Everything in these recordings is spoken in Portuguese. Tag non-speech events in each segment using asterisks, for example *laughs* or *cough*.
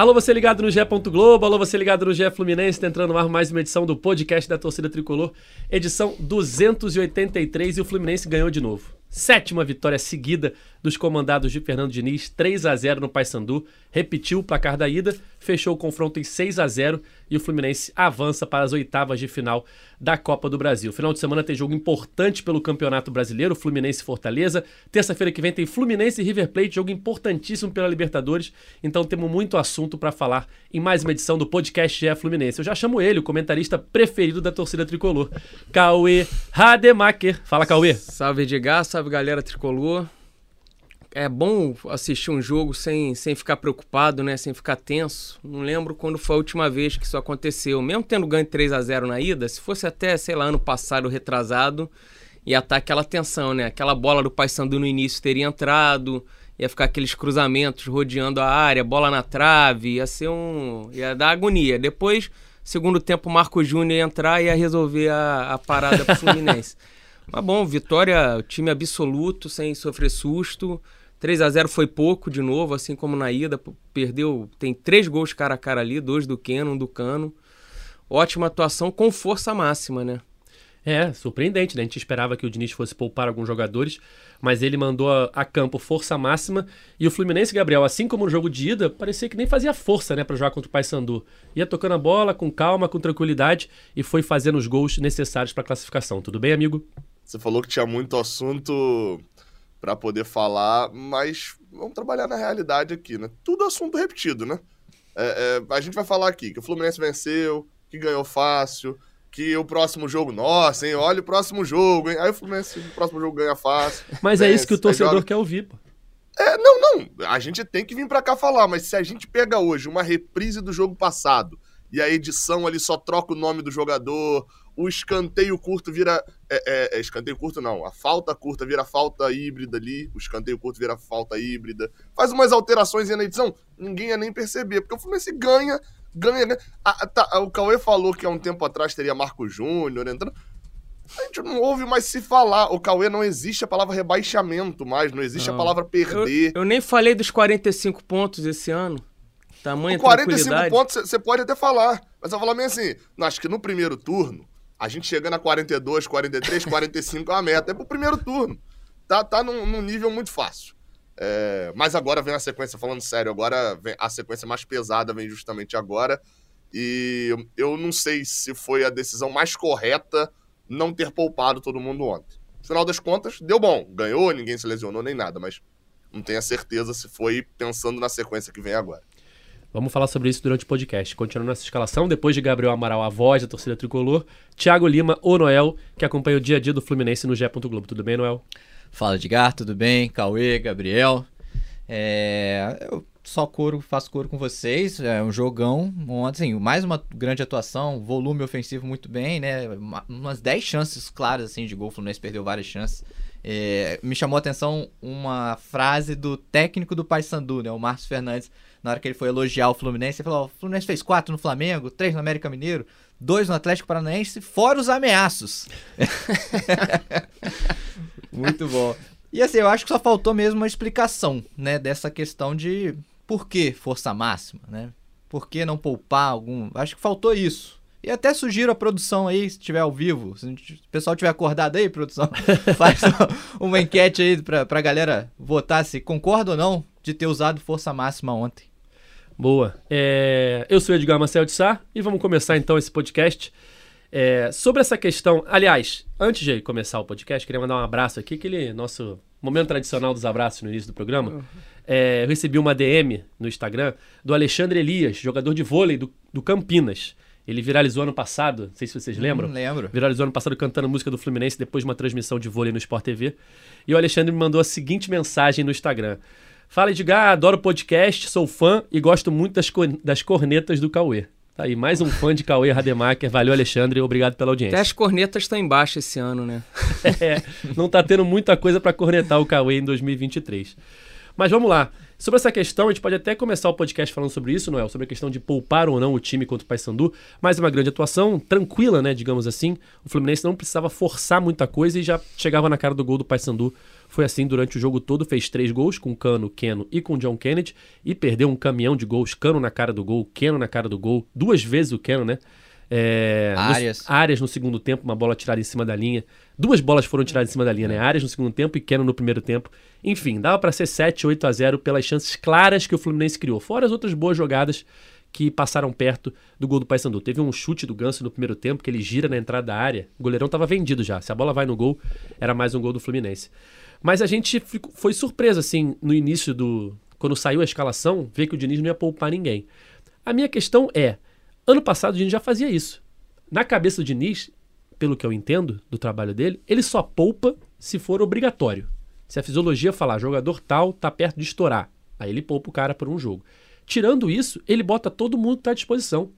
Alô, você ligado no GE. Globo, alô, você ligado no GE Fluminense, tá entrando no ar mais uma edição do podcast da torcida tricolor, edição 283 e o Fluminense ganhou de novo. Sétima vitória seguida dos comandados de Fernando Diniz, 3 a 0 no Paysandu, repetiu o placar da ida, fechou o confronto em 6 a 0 e o Fluminense avança para as oitavas de final da Copa do Brasil. Final de semana tem jogo importante pelo Campeonato Brasileiro, Fluminense e Fortaleza. Terça-feira que vem tem Fluminense e River Plate, jogo importantíssimo pela Libertadores. Então temos muito assunto para falar em mais uma edição do podcast GE Fluminense. Eu já chamo ele, o comentarista preferido da torcida tricolor, Cauê Rademacher. Fala, Cauê. Salve, Edgar, salve galera tricolor é bom assistir um jogo sem, sem ficar preocupado, né? Sem ficar tenso. Não lembro quando foi a última vez que isso aconteceu. Mesmo tendo ganho 3 a 0 na ida, se fosse até, sei lá, ano passado retrasado, ia estar aquela tensão, né? Aquela bola do Paysandu no início teria entrado, ia ficar aqueles cruzamentos rodeando a área, bola na trave, ia ser um... ia dar agonia. Depois, segundo tempo, o Marco Júnior ia entrar e ia resolver a, a parada pro *laughs* Fluminense. Mas bom, vitória, time absoluto, sem sofrer susto. 3 a 0 foi pouco de novo, assim como na ida. Perdeu, tem três gols cara a cara ali, dois do Keno, um do Cano. Ótima atuação com força máxima, né? É, surpreendente, né? A gente esperava que o Diniz fosse poupar alguns jogadores, mas ele mandou a, a, campo força máxima. E o Fluminense, Gabriel, assim como no jogo de ida, parecia que nem fazia força, né, para jogar contra o Paysandu. Ia tocando a bola com calma, com tranquilidade e foi fazendo os gols necessários para a classificação. Tudo bem, amigo? Você falou que tinha muito assunto para poder falar, mas vamos trabalhar na realidade aqui, né? Tudo assunto repetido, né? É, é, a gente vai falar aqui que o Fluminense venceu, que ganhou fácil, que o próximo jogo, nossa, hein? Olha o próximo jogo, hein? Aí o Fluminense, o próximo jogo ganha fácil. Mas vence, é isso que o torcedor joga... quer ouvir, pô. É, não, não. A gente tem que vir para cá falar, mas se a gente pega hoje uma reprise do jogo passado e a edição ali só troca o nome do jogador, o escanteio curto vira. É, é, é, escanteio curto não, a falta curta vira falta híbrida ali, o escanteio curto vira falta híbrida. Faz umas alterações na edição, ninguém ia nem perceber, porque o Fluminense ganha, ganha, ganha. Ah, tá, o Cauê falou que há um tempo atrás teria Marco Júnior entrando. A gente não ouve mais se falar. O Cauê não existe a palavra rebaixamento mais, não existe não. a palavra perder. Eu, eu, nem falei dos 45 pontos esse ano. Tamanho o 45 pontos você pode até falar. Mas eu vou falar meio assim, acho que no primeiro turno, a gente chegando a 42, 43, 45 é uma meta. É pro primeiro turno. Tá, tá num, num nível muito fácil. É, mas agora vem a sequência, falando sério, agora vem a sequência mais pesada vem justamente agora. E eu não sei se foi a decisão mais correta não ter poupado todo mundo ontem. No final das contas, deu bom. Ganhou, ninguém se lesionou nem nada, mas não tenho a certeza se foi pensando na sequência que vem agora. Vamos falar sobre isso durante o podcast. Continuando essa escalação, depois de Gabriel Amaral, a voz da torcida tricolor, Thiago Lima, o Noel, que acompanha o dia a dia do Fluminense no Gé. Globo. Tudo bem, Noel? Fala, Edgar, tudo bem? Cauê, Gabriel. É... Eu só coro, faço coro com vocês. É um jogão. Mais uma grande atuação, volume ofensivo muito bem, né? Umas 10 chances claras assim, de gol. O Fluminense perdeu várias chances. É... Me chamou a atenção uma frase do técnico do Paysandu, né? O Márcio Fernandes na hora que ele foi elogiar o Fluminense, ele falou: o Fluminense fez quatro no Flamengo, três no América Mineiro, dois no Atlético Paranaense, fora os ameaços. *laughs* Muito bom. E assim, eu acho que só faltou mesmo uma explicação, né, dessa questão de por que força máxima, né? Por que não poupar algum? Acho que faltou isso. E até sugiro a produção aí, se tiver ao vivo. Se o pessoal tiver acordado aí, produção, *laughs* faz uma enquete aí pra, pra galera votar se concorda ou não de ter usado força máxima ontem. Boa. É, eu sou Edgar Marcel de Sá e vamos começar então esse podcast. É, sobre essa questão, aliás, antes de começar o podcast, queria mandar um abraço aqui, aquele nosso momento tradicional dos abraços no início do programa. É, eu recebi uma DM no Instagram do Alexandre Elias, jogador de vôlei do, do Campinas. Ele viralizou ano passado, não sei se vocês hum, lembram. Hum, lembro. Viralizou ano passado cantando música do Fluminense depois de uma transmissão de vôlei no Sport TV. E o Alexandre me mandou a seguinte mensagem no Instagram. Fala, Edgar, adoro podcast, sou fã e gosto muito das, co das cornetas do Cauê. Tá aí, mais um fã de Cauê Rademacher. Valeu, Alexandre, obrigado pela audiência. Até as cornetas estão embaixo esse ano, né? *laughs* é, não tá tendo muita coisa para cornetar o Cauê em 2023. Mas vamos lá. Sobre essa questão, a gente pode até começar o podcast falando sobre isso, Noel, sobre a questão de poupar ou não o time contra o Paysandu. Mais uma grande atuação, tranquila, né, digamos assim. O Fluminense não precisava forçar muita coisa e já chegava na cara do gol do Paysandu Foi assim durante o jogo todo, fez três gols com Cano, Keno e com John Kennedy e perdeu um caminhão de gols, Cano na cara do gol, Keno na cara do gol, duas vezes o Keno, né? É, Arias. No, Arias no segundo tempo, uma bola tirada em cima da linha. Duas bolas foram tiradas em cima da linha, né? Arias no segundo tempo e Keno no primeiro tempo. Enfim, dava para ser 7, 8 a 0 pelas chances claras que o Fluminense criou. Fora as outras boas jogadas que passaram perto do gol do Paysandu. Teve um chute do Ganso no primeiro tempo, que ele gira na entrada da área. O goleirão estava vendido já. Se a bola vai no gol, era mais um gol do Fluminense. Mas a gente ficou, foi surpreso, assim, no início do. Quando saiu a escalação, ver que o Diniz não ia poupar ninguém. A minha questão é: ano passado o Diniz já fazia isso. Na cabeça do Diniz, pelo que eu entendo do trabalho dele, ele só poupa se for obrigatório. Se a fisiologia falar jogador tal tá perto de estourar, aí ele poupa o cara por um jogo. Tirando isso, ele bota todo mundo que está à disposição.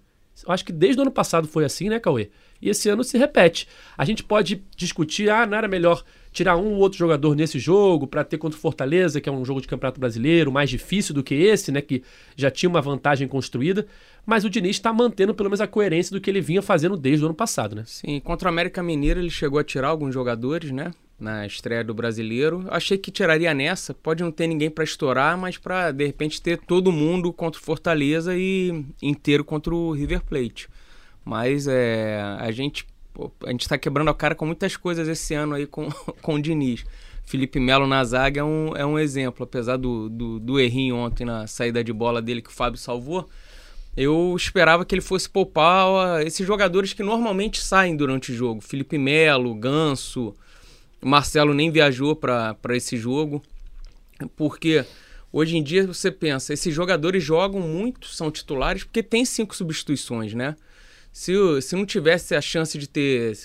Eu acho que desde o ano passado foi assim, né, Cauê? E esse ano se repete. A gente pode discutir, ah, não era melhor tirar um ou outro jogador nesse jogo para ter contra o Fortaleza, que é um jogo de Campeonato Brasileiro mais difícil do que esse, né, que já tinha uma vantagem construída, mas o Diniz está mantendo pelo menos a coerência do que ele vinha fazendo desde o ano passado, né? Sim, contra o América Mineiro ele chegou a tirar alguns jogadores, né? Na estreia do Brasileiro. Achei que tiraria nessa. Pode não ter ninguém para estourar, mas para de repente ter todo mundo contra o Fortaleza e inteiro contra o River Plate. Mas é, a gente pô, a gente está quebrando a cara com muitas coisas esse ano aí com, *laughs* com o Diniz. Felipe Melo na zaga é um, é um exemplo, apesar do, do, do errinho ontem na saída de bola dele que o Fábio salvou. Eu esperava que ele fosse poupar esses jogadores que normalmente saem durante o jogo. Felipe Melo, Ganso, Marcelo nem viajou para esse jogo. Porque hoje em dia você pensa, esses jogadores jogam muito, são titulares, porque tem cinco substituições, né? Se, se não tivesse a chance de ter.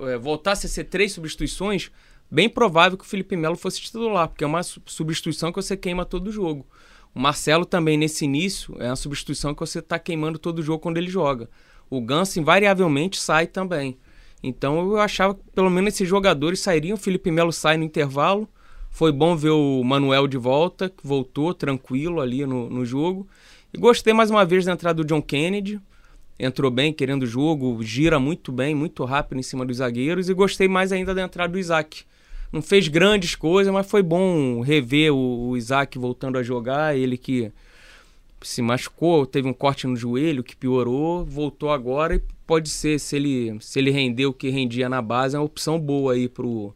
É, voltasse a ser três substituições, bem provável que o Felipe Melo fosse titular, porque é uma substituição que você queima todo o jogo. O Marcelo também, nesse início, é uma substituição que você está queimando todo o jogo quando ele joga. O Ganso, invariavelmente, sai também. Então eu achava que pelo menos esses jogadores sairiam. O Felipe Melo sai no intervalo. Foi bom ver o Manuel de volta, que voltou tranquilo ali no, no jogo. E gostei mais uma vez da entrada do John Kennedy entrou bem, querendo o jogo, gira muito bem, muito rápido em cima dos zagueiros e gostei mais ainda da entrada do Isaac. Não fez grandes coisas, mas foi bom rever o, o Isaac voltando a jogar, ele que se machucou, teve um corte no joelho que piorou, voltou agora e pode ser, se ele, se ele render o que rendia na base, é uma opção boa aí pro,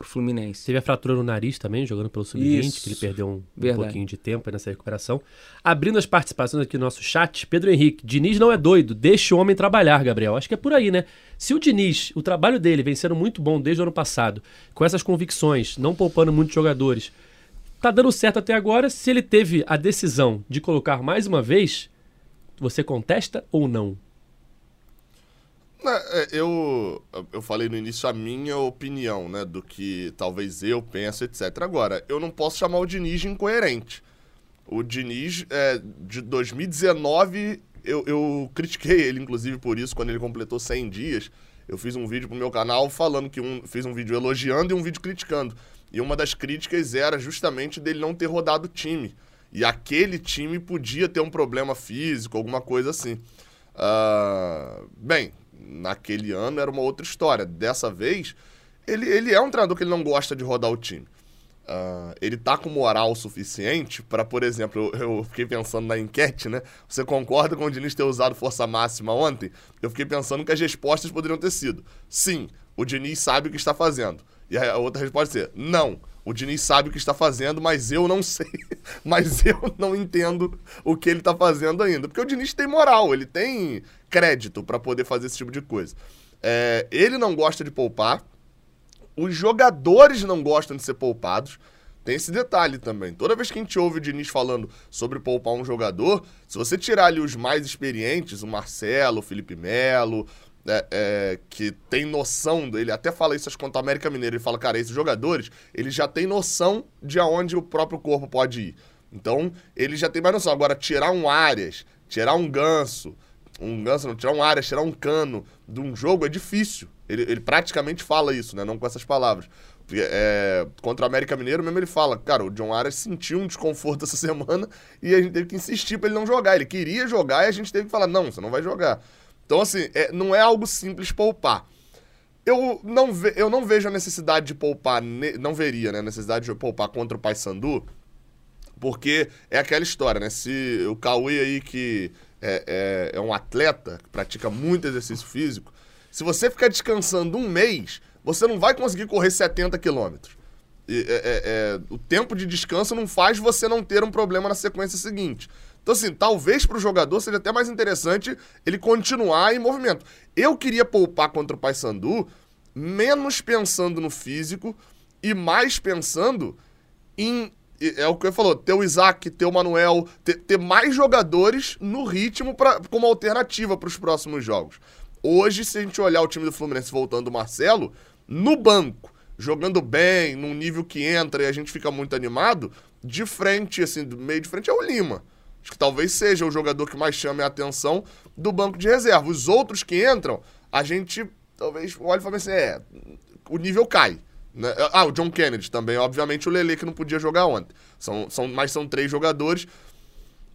pro Fluminense. Teve a fratura no nariz também, jogando pelo sub-20, que ele perdeu um, um, pouquinho de tempo nessa recuperação. Abrindo as participações aqui no nosso chat, Pedro Henrique, Diniz não é doido, deixa o homem trabalhar, Gabriel. Acho que é por aí, né? Se o Diniz, o trabalho dele vem sendo muito bom desde o ano passado, com essas convicções, não poupando muitos jogadores, tá dando certo até agora. Se ele teve a decisão de colocar mais uma vez, você contesta ou não? É, eu, eu falei no início a minha opinião, né? Do que talvez eu penso, etc. Agora, eu não posso chamar o Diniz de incoerente. O Diniz, é, de 2019, eu, eu critiquei ele, inclusive, por isso, quando ele completou 100 dias. Eu fiz um vídeo pro meu canal falando que um. Fiz um vídeo elogiando e um vídeo criticando. E uma das críticas era justamente dele não ter rodado o time. E aquele time podia ter um problema físico, alguma coisa assim. Uh, bem, naquele ano era uma outra história. Dessa vez, ele, ele é um treinador que ele não gosta de rodar o time. Uh, ele tá com moral suficiente para, por exemplo, eu, eu, fiquei pensando na enquete, né? Você concorda com o Diniz ter usado força máxima ontem? Eu fiquei pensando que as respostas poderiam ter sido: sim, o Diniz sabe o que está fazendo. E a outra resposta é: não, o Diniz sabe o que está fazendo, mas eu não *laughs* sei. mas eu não entendo o que ele está fazendo ainda. Porque o Diniz tem moral, ele tem crédito para poder fazer esse tipo de coisa. É, ele não gosta de poupar, os jogadores não gostam de ser poupados. Tem esse detalhe também. Toda vez que a gente ouve o Diniz falando sobre poupar um jogador, se você tirar ali os mais experientes, o Marcelo, o Felipe Melo, é, é, que tem noção, ele até fala isso quanto ao América Mineiro, ele fala, cara, esses jogadores, eles já têm noção de aonde o próprio corpo pode ir. Então, ele já tem mais noção. Agora, tirar um Arias, tirar um Ganso, um ganso, não, tirar um área, tirar um cano de um jogo é difícil. Ele, ele praticamente fala isso, né? Não com essas palavras. É, contra o América Mineiro mesmo ele fala, cara, o John Arias sentiu um desconforto *laughs* essa semana e a gente teve que insistir para ele não jogar. Ele queria jogar e a gente teve que falar, não, você não vai jogar. Então, assim, é, não é algo simples poupar. eu não, ve, eu não vejo a necessidade de poupar, ne, não veria, né, a necessidade de poupar contra o Paysandu, porque é aquela história, né? Se o Cauê aí que é, é, é um atleta, que pratica muito exercício físico, se você ficar descansando um mês, você não vai conseguir correr 70 quilômetros. É, é, é, o tempo de descanso não faz você não ter um problema na sequência seguinte. Então, assim, talvez para o jogador seja até mais interessante ele continuar em movimento. Eu queria poupar contra o Paysandu, menos pensando no físico e mais pensando em. É o que eu falou, ter o Isaac, ter o Manuel, ter, ter mais jogadores no ritmo pra, como alternativa para os próximos jogos. Hoje, se a gente olhar o time do Fluminense voltando o Marcelo, no banco, jogando bem, num nível que entra e a gente fica muito animado, de frente, assim, do meio de frente é o Lima. Acho que talvez seja o jogador que mais chame a atenção do banco de reserva. Os outros que entram, a gente talvez olhe e fale assim: é, o nível cai. Né? Ah, o John Kennedy também, obviamente o Lele que não podia jogar ontem. São, são, mas são três jogadores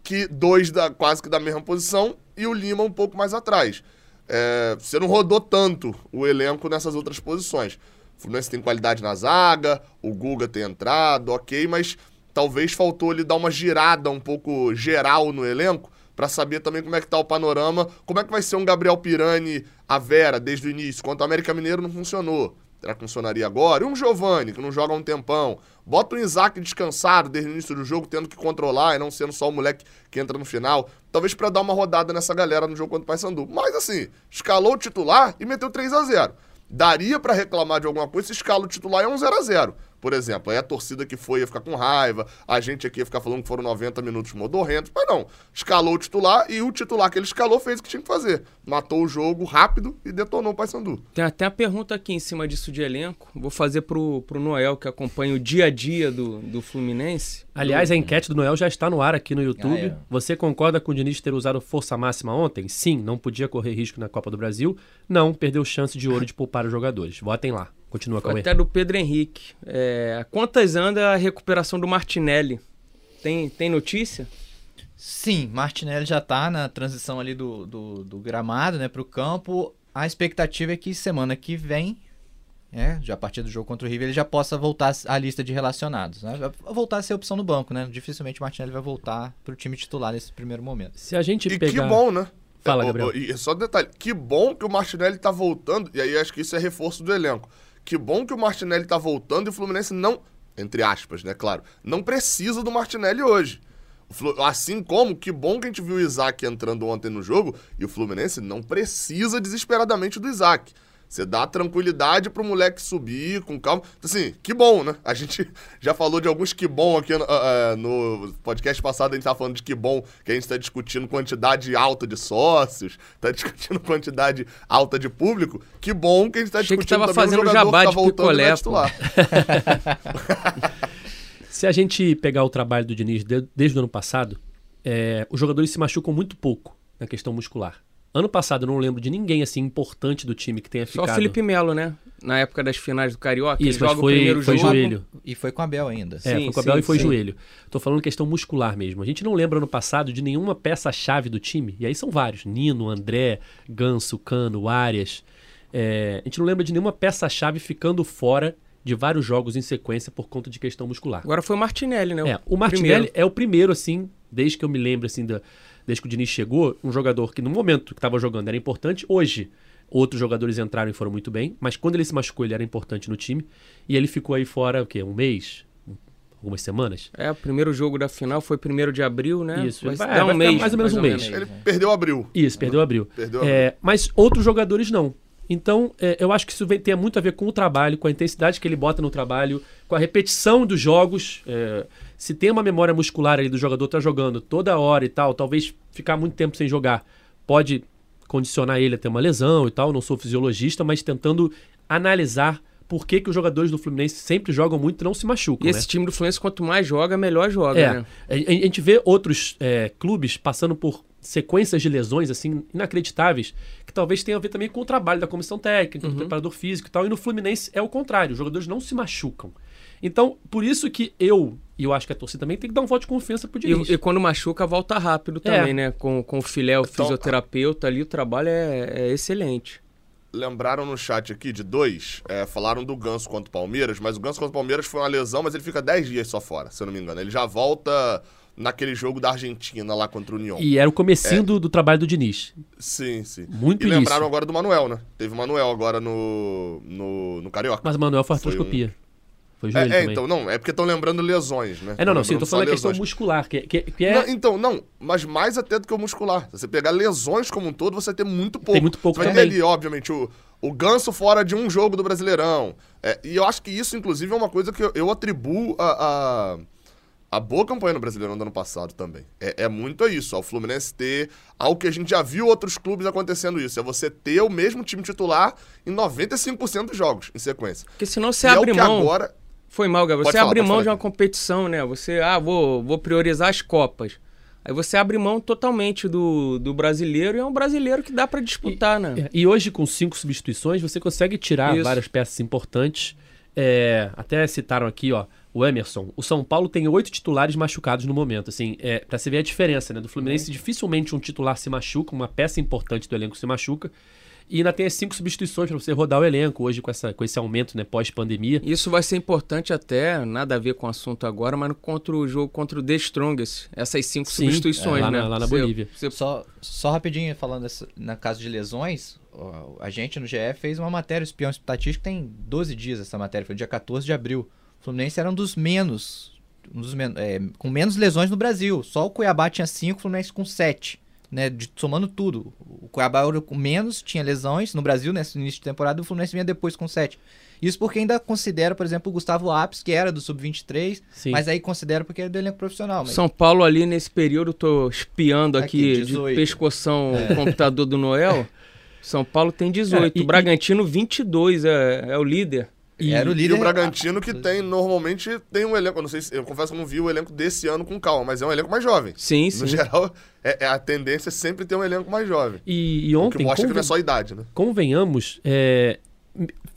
que dois da, quase que da mesma posição e o Lima um pouco mais atrás. É, você não rodou tanto o elenco nessas outras posições. O Fluminense tem qualidade na zaga, o Guga tem entrado, ok, mas talvez faltou ele dar uma girada um pouco geral no elenco para saber também como é que tá o panorama, como é que vai ser um Gabriel Pirani a Vera desde o início, quanto o América Mineiro não funcionou. Será que funcionaria agora? E um Giovani, que não joga há um tempão. Bota o Isaac descansado desde o início do jogo, tendo que controlar e não sendo só o moleque que entra no final. Talvez para dar uma rodada nessa galera no jogo contra o Paysandu. Mas assim, escalou o titular e meteu 3 a 0 Daria para reclamar de alguma coisa se escala o titular é um 0 a 0 por exemplo. Aí a torcida que foi ia ficar com raiva, a gente aqui ia ficar falando que foram 90 minutos modorrentos, mas não. Escalou o titular e o titular que ele escalou fez o que tinha que fazer. Matou o jogo rápido e detonou o Paysandu. Tem até a pergunta aqui em cima disso de elenco. Vou fazer pro, pro Noel, que acompanha o dia a dia do, do Fluminense. Aliás, a enquete do Noel já está no ar aqui no YouTube. Ah, é. Você concorda com o Diniz ter usado força máxima ontem? Sim, não podia correr risco na Copa do Brasil. Não, perdeu chance de ouro de poupar os jogadores. Votem lá. Continua, Cauê. Até do Pedro Henrique. É, quantas anda a recuperação do Martinelli? Tem, tem notícia? Sim, Martinelli já está na transição ali do, do, do gramado né, para o campo. A expectativa é que semana que vem, é, já a partir do jogo contra o River, ele já possa voltar à lista de relacionados. Né? Voltar a ser opção no banco, né? Dificilmente o Martinelli vai voltar para o time titular nesse primeiro momento. Se a gente e pegar... que bom, né? Fala, Gabriel. E só um detalhe, que bom que o Martinelli está voltando, e aí acho que isso é reforço do elenco que bom que o Martinelli tá voltando e o Fluminense não, entre aspas, né, claro, não precisa do Martinelli hoje. Assim como, que bom que a gente viu o Isaac entrando ontem no jogo e o Fluminense não precisa desesperadamente do Isaac. Você dá tranquilidade pro moleque subir com calma. Então, assim, que bom, né? A gente *laughs* já falou de alguns que bom aqui uh, uh, no podcast passado, a gente tava falando de que bom que a gente tá discutindo quantidade alta de sócios, tá *laughs* discutindo quantidade alta de público. Que bom que a gente tá Achei discutindo que tava fazendo um jabá tá de picolé, *laughs* Se a gente pegar o trabalho do Diniz de, desde o ano passado, é, os jogadores se machucam muito pouco na questão muscular. Ano passado eu não lembro de ninguém assim importante do time que tenha ficado. Só o Felipe Melo, né? Na época das finais do Carioca, Isso, ele joga foi, o primeiro foi jogo. joelho. E foi com a Abel ainda. É, sim, foi com a sim, e foi sim. joelho. Tô falando questão muscular mesmo. A gente não lembra ano passado de nenhuma peça-chave do time. E aí são vários. Nino, André, Ganso, Cano, Arias. É, a gente não lembra de nenhuma peça-chave ficando fora de vários jogos em sequência por conta de questão muscular. Agora foi o Martinelli, né? É, o Martinelli primeiro. é o primeiro, assim, desde que eu me lembro, assim, da desde que o Diniz chegou, um jogador que no momento que estava jogando era importante, hoje outros jogadores entraram e foram muito bem, mas quando ele se machucou ele era importante no time e ele ficou aí fora o quê? Um mês? Algumas semanas? É, o primeiro jogo da final foi primeiro de abril, né? Isso, vai, vai, um vai mês, mais ou menos mais um mês. Ele perdeu abril. Isso, perdeu abril. Perdeu abril. É, mas outros jogadores não. Então, é, eu acho que isso vem, tem muito a ver com o trabalho, com a intensidade que ele bota no trabalho, com a repetição dos jogos. É, se tem uma memória muscular ali do jogador tá jogando toda hora e tal, talvez ficar muito tempo sem jogar pode condicionar ele a ter uma lesão e tal. Não sou fisiologista, mas tentando analisar por que, que os jogadores do Fluminense sempre jogam muito e não se machucam. E né? esse time do Fluminense, quanto mais joga, melhor joga, é, né? A, a gente vê outros é, clubes passando por sequências de lesões assim inacreditáveis, que talvez tenha a ver também com o trabalho da comissão técnica, uhum. do preparador físico e tal. E no Fluminense é o contrário, os jogadores não se machucam. Então, por isso que eu, e eu acho que a torcida também tem que dar um voto de confiança pro Diniz. E, e quando machuca, volta rápido também, é. né? Com, com o filé, o então, fisioterapeuta ali, o trabalho é, é excelente. lembraram no chat aqui de dois. é, falaram do Ganso contra o Palmeiras, mas o Ganso contra o Palmeiras foi uma lesão, mas ele fica 10 dias só fora, se eu não me engano. Ele já volta naquele jogo da Argentina lá contra o União. E era o comecinho do, do trabalho do Diniz. Sim, sim. Muito e lembraram agora do Manuel, né? Teve o Manuel agora no, no, no Carioca. Mas o Manuel foi Foi um- artroscopia. Foi joelho É, é, então, não, é porque estão lembrando lesões, né? É, não, não, sim, eu tô falando a questão muscular, que, que, que é... Não, então, não, mas mais até do que o muscular. Se você pegar lesões como um todo, você tem muito pouco. muito pouco Você vai também. ter ali, obviamente, o, o ganso fora de um jogo do Brasileirão. É, e eu acho que isso, inclusive, é uma coisa que eu, eu atribuo a, a, a boa campanha no Brasileirão do ano passado também. É, é muito isso, ao Fluminense ter algo que a gente já viu outros clubes acontecendo isso. É você ter o mesmo time titular em 95% dos jogos, em sequência. Porque senão você e é o abre que mão. agora... Foi mal, Gabriel. Pode Você falar, abre mão de uma competição, né? Você, ah, vou, vou priorizar as Copas. Aí você abre mão totalmente do, do brasileiro e é um brasileiro que dá pra disputar, né? É, E hoje, com cinco substituições, você consegue tirar Isso. várias peças importantes. É, até citaram aqui, ó, o Emerson. O São Paulo tem oito titulares machucados no momento. Assim, é, pra você ver a diferença, né? Do Fluminense, dificilmente um titular se machuca, uma peça importante do elenco se machuca. E ainda tem as cinco substituições pra você rodar o elenco hoje com, essa, com esse aumento, né, pós-pandemia. Isso vai ser importante até, nada a ver com o assunto agora, mas contra o jogo contra o The Strongest. Essas cinco Sim, substituições, é, lá né? na- lá na Você- Bolívia. você- Só, só rapidinho falando dessa, na caso de lesões, a gente no GE fez uma matéria, o espião estatístico tem 12 dias essa matéria, foi dia 14 de abril. O Fluminense era um dos menos, um dos men é, com menos lesões no Brasil. Só o Cuiabá tinha 5, o Fluminense com 7. Né, de- somando tudo. O Cuiabá era com menos, tinha lesões no Brasil nesse início de temporada, o Fluminense vinha depois com 7. Isso porque ainda considera, por exemplo, o Gustavo Apes, que era do Sub-23, Sim. mas aí considera porque é do elenco profissional. Mas... São Paulo ali nesse período, tô espiando aqui, Aqui, 18. de pescoção o *laughs* computador do Noel. *laughs* São Paulo tem 18. É, e- Bragantino 22, é, é o líder. E- era o E líder. o Bragantino que tem, normalmente, tem um elenco, eu não sei se, eu confesso que eu não vi o elenco desse ano com calma, mas é um elenco mais jovem. Sim, No sim. geral, é, é a tendência é sempre ter um elenco mais jovem. E, e O ontem, que mostra que não é conven- só idade, né? convenhamos, é,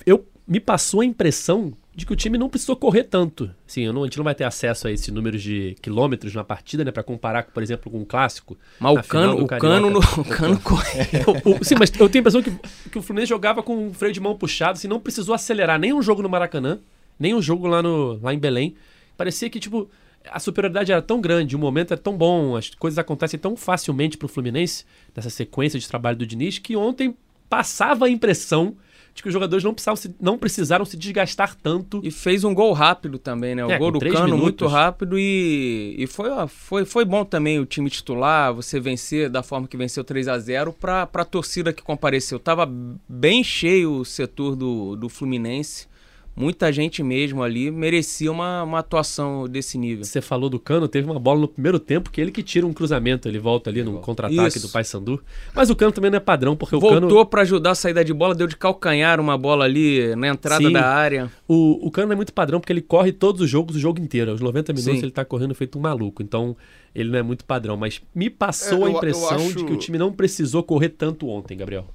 eu me passou a impressão de que o time não precisou correr tanto. Assim, não- a gente não vai ter acesso a esse número de quilômetros na partida, né, para comparar, por exemplo, com um clássico. Mas o cano, o cano, no, o cano corre. *laughs* O- o- sim, mas eu tenho a impressão que, que o Fluminense jogava com o freio de mão puxado, assim, não precisou acelerar nem um jogo no Maracanã, nem um jogo lá, no, lá em Belém. Parecia que, tipo, a superioridade era tão grande, o momento era tão bom, as coisas acontecem tão facilmente pro Fluminense, nessa sequência de trabalho do Diniz, que ontem passava a impressão de que os jogadores não precisaram se, não precisaram se desgastar tanto. E fez um gol rápido também, né? O É, gol do Cano minutos. muito rápido e, e foi, foi, foi bom também o time titular, você vencer da forma que venceu 3 a 0 para a torcida que compareceu. Tava bem cheio o setor do, do Fluminense. Muita gente mesmo ali merecia uma, uma atuação desse nível. Você falou do Cano, teve uma bola no primeiro tempo que ele que tira um cruzamento, ele volta ali no contra-ataque do Paysandu. Mas o Cano também não é padrão, porque o Cano Voltou para ajudar a saída de bola, deu de calcanhar uma bola ali na entrada Sim. da área. O, o Cano é muito padrão porque ele corre todos os jogos, o jogo inteiro. Aos 90 minutos Sim. ele tá correndo feito um maluco. Então ele não é muito padrão. Mas me passou É, eu- a impressão acho- de que o time não precisou correr tanto ontem, Gabriel.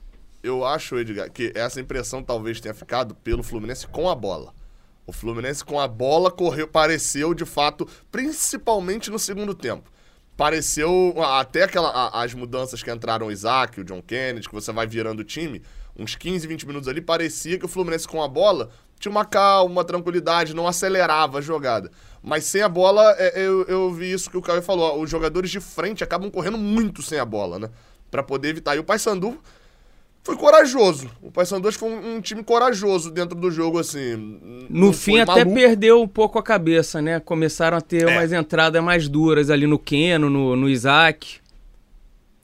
Eu acho, Edgar, que essa impressão talvez tenha ficado pelo Fluminense com a bola. O Fluminense com a bola correu, pareceu de fato, principalmente no segundo tempo. Pareceu até aquela, a- as mudanças que entraram o Isaac, o John Kennedy, que você vai virando o time, uns 15, 20 minutos ali, parecia que o Fluminense com a bola tinha uma calma, uma tranquilidade, não acelerava a jogada. Mas sem a bola, é, eu, eu vi isso que o Caio falou, os jogadores de frente acabam correndo muito sem a bola, né? Pra poder evitar. E o Paysandu foi corajoso. O Paysandu foi um, um time corajoso dentro do jogo, assim. No fim, até maluco. perdeu um pouco a cabeça, né? Começaram a ter É. umas entradas mais duras ali no Keno, no, no Isaac.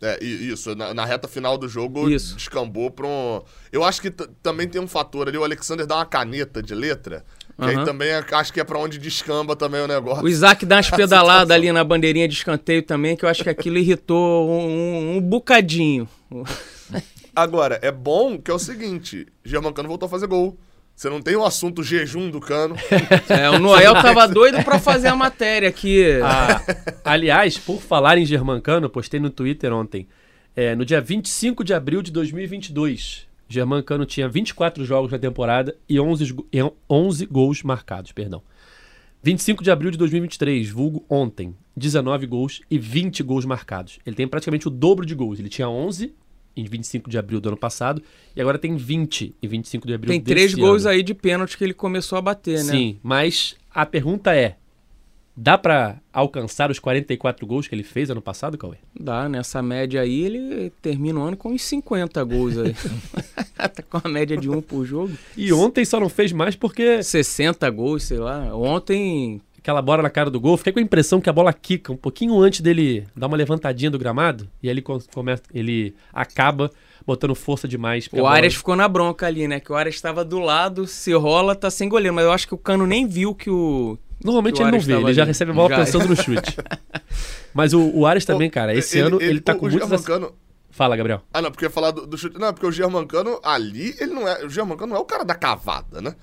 É, isso. Na, na reta final do jogo, Isso. descambou pra um... Eu acho que também tem um fator ali, o Alexander dá uma caneta de letra, que aí também é- acho que é pra onde descamba também o negócio. O Isaac dá *laughs* umas pedaladas ali na bandeirinha de escanteio também, que eu acho que aquilo irritou um, um- um bocadinho. Agora, é bom que é o seguinte, Germancano voltou a fazer gol. Você não tem o assunto jejum do Cano. *laughs* É, o Noel tava doido pra fazer a matéria aqui. Ah, aliás, por falar em Germancano, postei no Twitter ontem. É, no dia 25 de abril de 2022, Germancano tinha 24 jogos na temporada e 11, go- e 11 gols marcados, perdão. 25 de abril de 2023, vulgo ontem, 19 gols e 20 gols marcados. Ele tem praticamente o dobro de gols. Ele tinha 11 em 25 de abril do ano passado e agora tem 20 em 25 de abril Tem três gols ano. aí de pênalti que ele começou a bater, né? Sim, mas a pergunta é: dá pra alcançar os 44 gols que ele fez ano passado, Cauê? Dá, nessa média aí ele termina o ano com uns 50 gols aí. *laughs* *laughs* tá com uma média de um por jogo. E ontem só não fez mais porque 60 gols, sei lá. Ontem aquela bola na cara do gol, fiquei com a impressão que a bola quica um pouquinho antes dele dar uma levantadinha do gramado e aí ele co- começa, ele acaba botando força demais. o Arias ficou na bronca ali, né? Que o Arias estava do lado, se rola, tá sem goleiro. Mas eu acho que o Cano nem viu que o. Normalmente que o ele não vê, ele já ali. recebe a bola Já. pensando no chute. *laughs* Mas o, o Arias também, cara, esse ano ele, tá o, com o muitos... ass- Germancano... Fala, Gabriel. Ah, não, porque eu ia falar do, do chute. Não, porque o Germancano ali, ele não é. O Germancano não é o cara da cavada, né?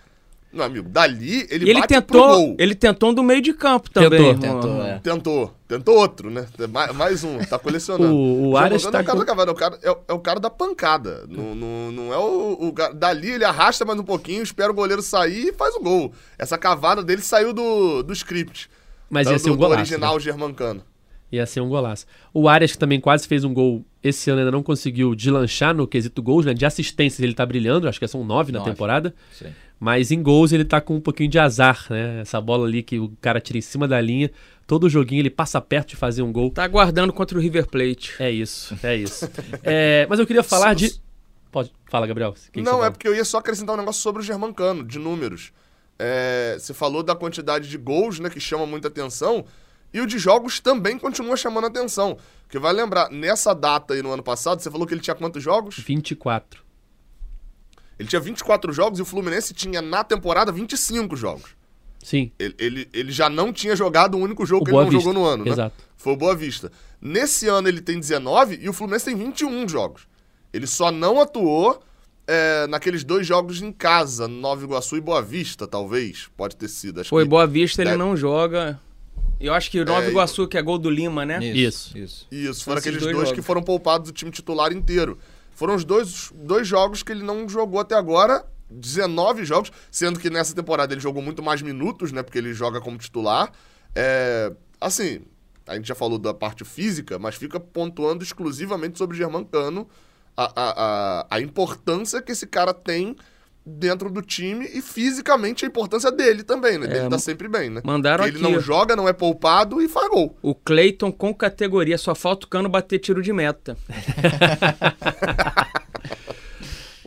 Meu amigo, dali ele, E ele bate pro tentou, gol. ele tentou um do meio de campo também. Tentou, tentou, é. Tentou. Tentou outro, né? Mais, mais um, tá colecionando. *laughs* O- o Arias tá é o cara com- da cavada, é o cara, é, é o cara da pancada. Não, não, não é o, o Dali ele arrasta mais um pouquinho, espera o goleiro sair e faz o gol. Essa cavada dele saiu do, do script. Mas ia ser um do golaço. original né? Germancano. Ia ser um golaço. O Arias, que também quase fez um gol esse ano, ainda não conseguiu deslanchar no quesito gols, né? De assistências ele tá brilhando, acho que são nove na Nove. temporada. Sim. Mas em gols ele tá com um pouquinho de azar, né? Essa bola ali que o cara tira em cima da linha. Todo joguinho ele passa perto de fazer um gol. Tá aguardando contra o River Plate. É isso, é isso. É, mas eu queria falar de. Pode. Fala, Gabriel. Que que você não, é fala? porque eu ia só acrescentar um negócio sobre o Germancano, de números. É, você falou da quantidade de gols, né, que chama muita atenção, e o de jogos também continua chamando atenção. Porque vai lembrar, nessa data aí no ano passado, você falou que ele tinha quantos jogos? 24. Ele tinha 24 jogos e o Fluminense tinha na temporada 25 jogos. Sim. Ele, ele, ele já não tinha jogado o único jogo O que Boa ele não Vista. jogou no ano, né? Exato. Foi o Boa Vista. Nesse ano ele tem 19 e o Fluminense tem 21 jogos. Ele só não atuou é, naqueles dois jogos em casa, Nova Iguaçu e Boa Vista, talvez. Pode ter sido. Acho Foi que- Boa Vista, ele deve- não joga. Eu acho que o Nova É, Iguaçu, que é gol do Lima, né? Isso. Isso. Isso, São foram aqueles dois dois, que foram poupados do time titular inteiro. Foram os dois, dois jogos que ele não jogou até agora. 19 jogos, sendo que nessa temporada ele jogou muito mais minutos, né? Porque ele joga como titular. É, assim, a gente já falou da parte física, mas fica pontuando exclusivamente sobre o Germancano a, a, a, a importância que esse cara tem dentro do time e fisicamente a importância dele também, né? É, Dele tá sempre bem, né? mandaram Porque ele aqui. não joga, não é poupado e faz gol. O Cleiton com categoria, só falta o cano bater tiro de meta. *laughs*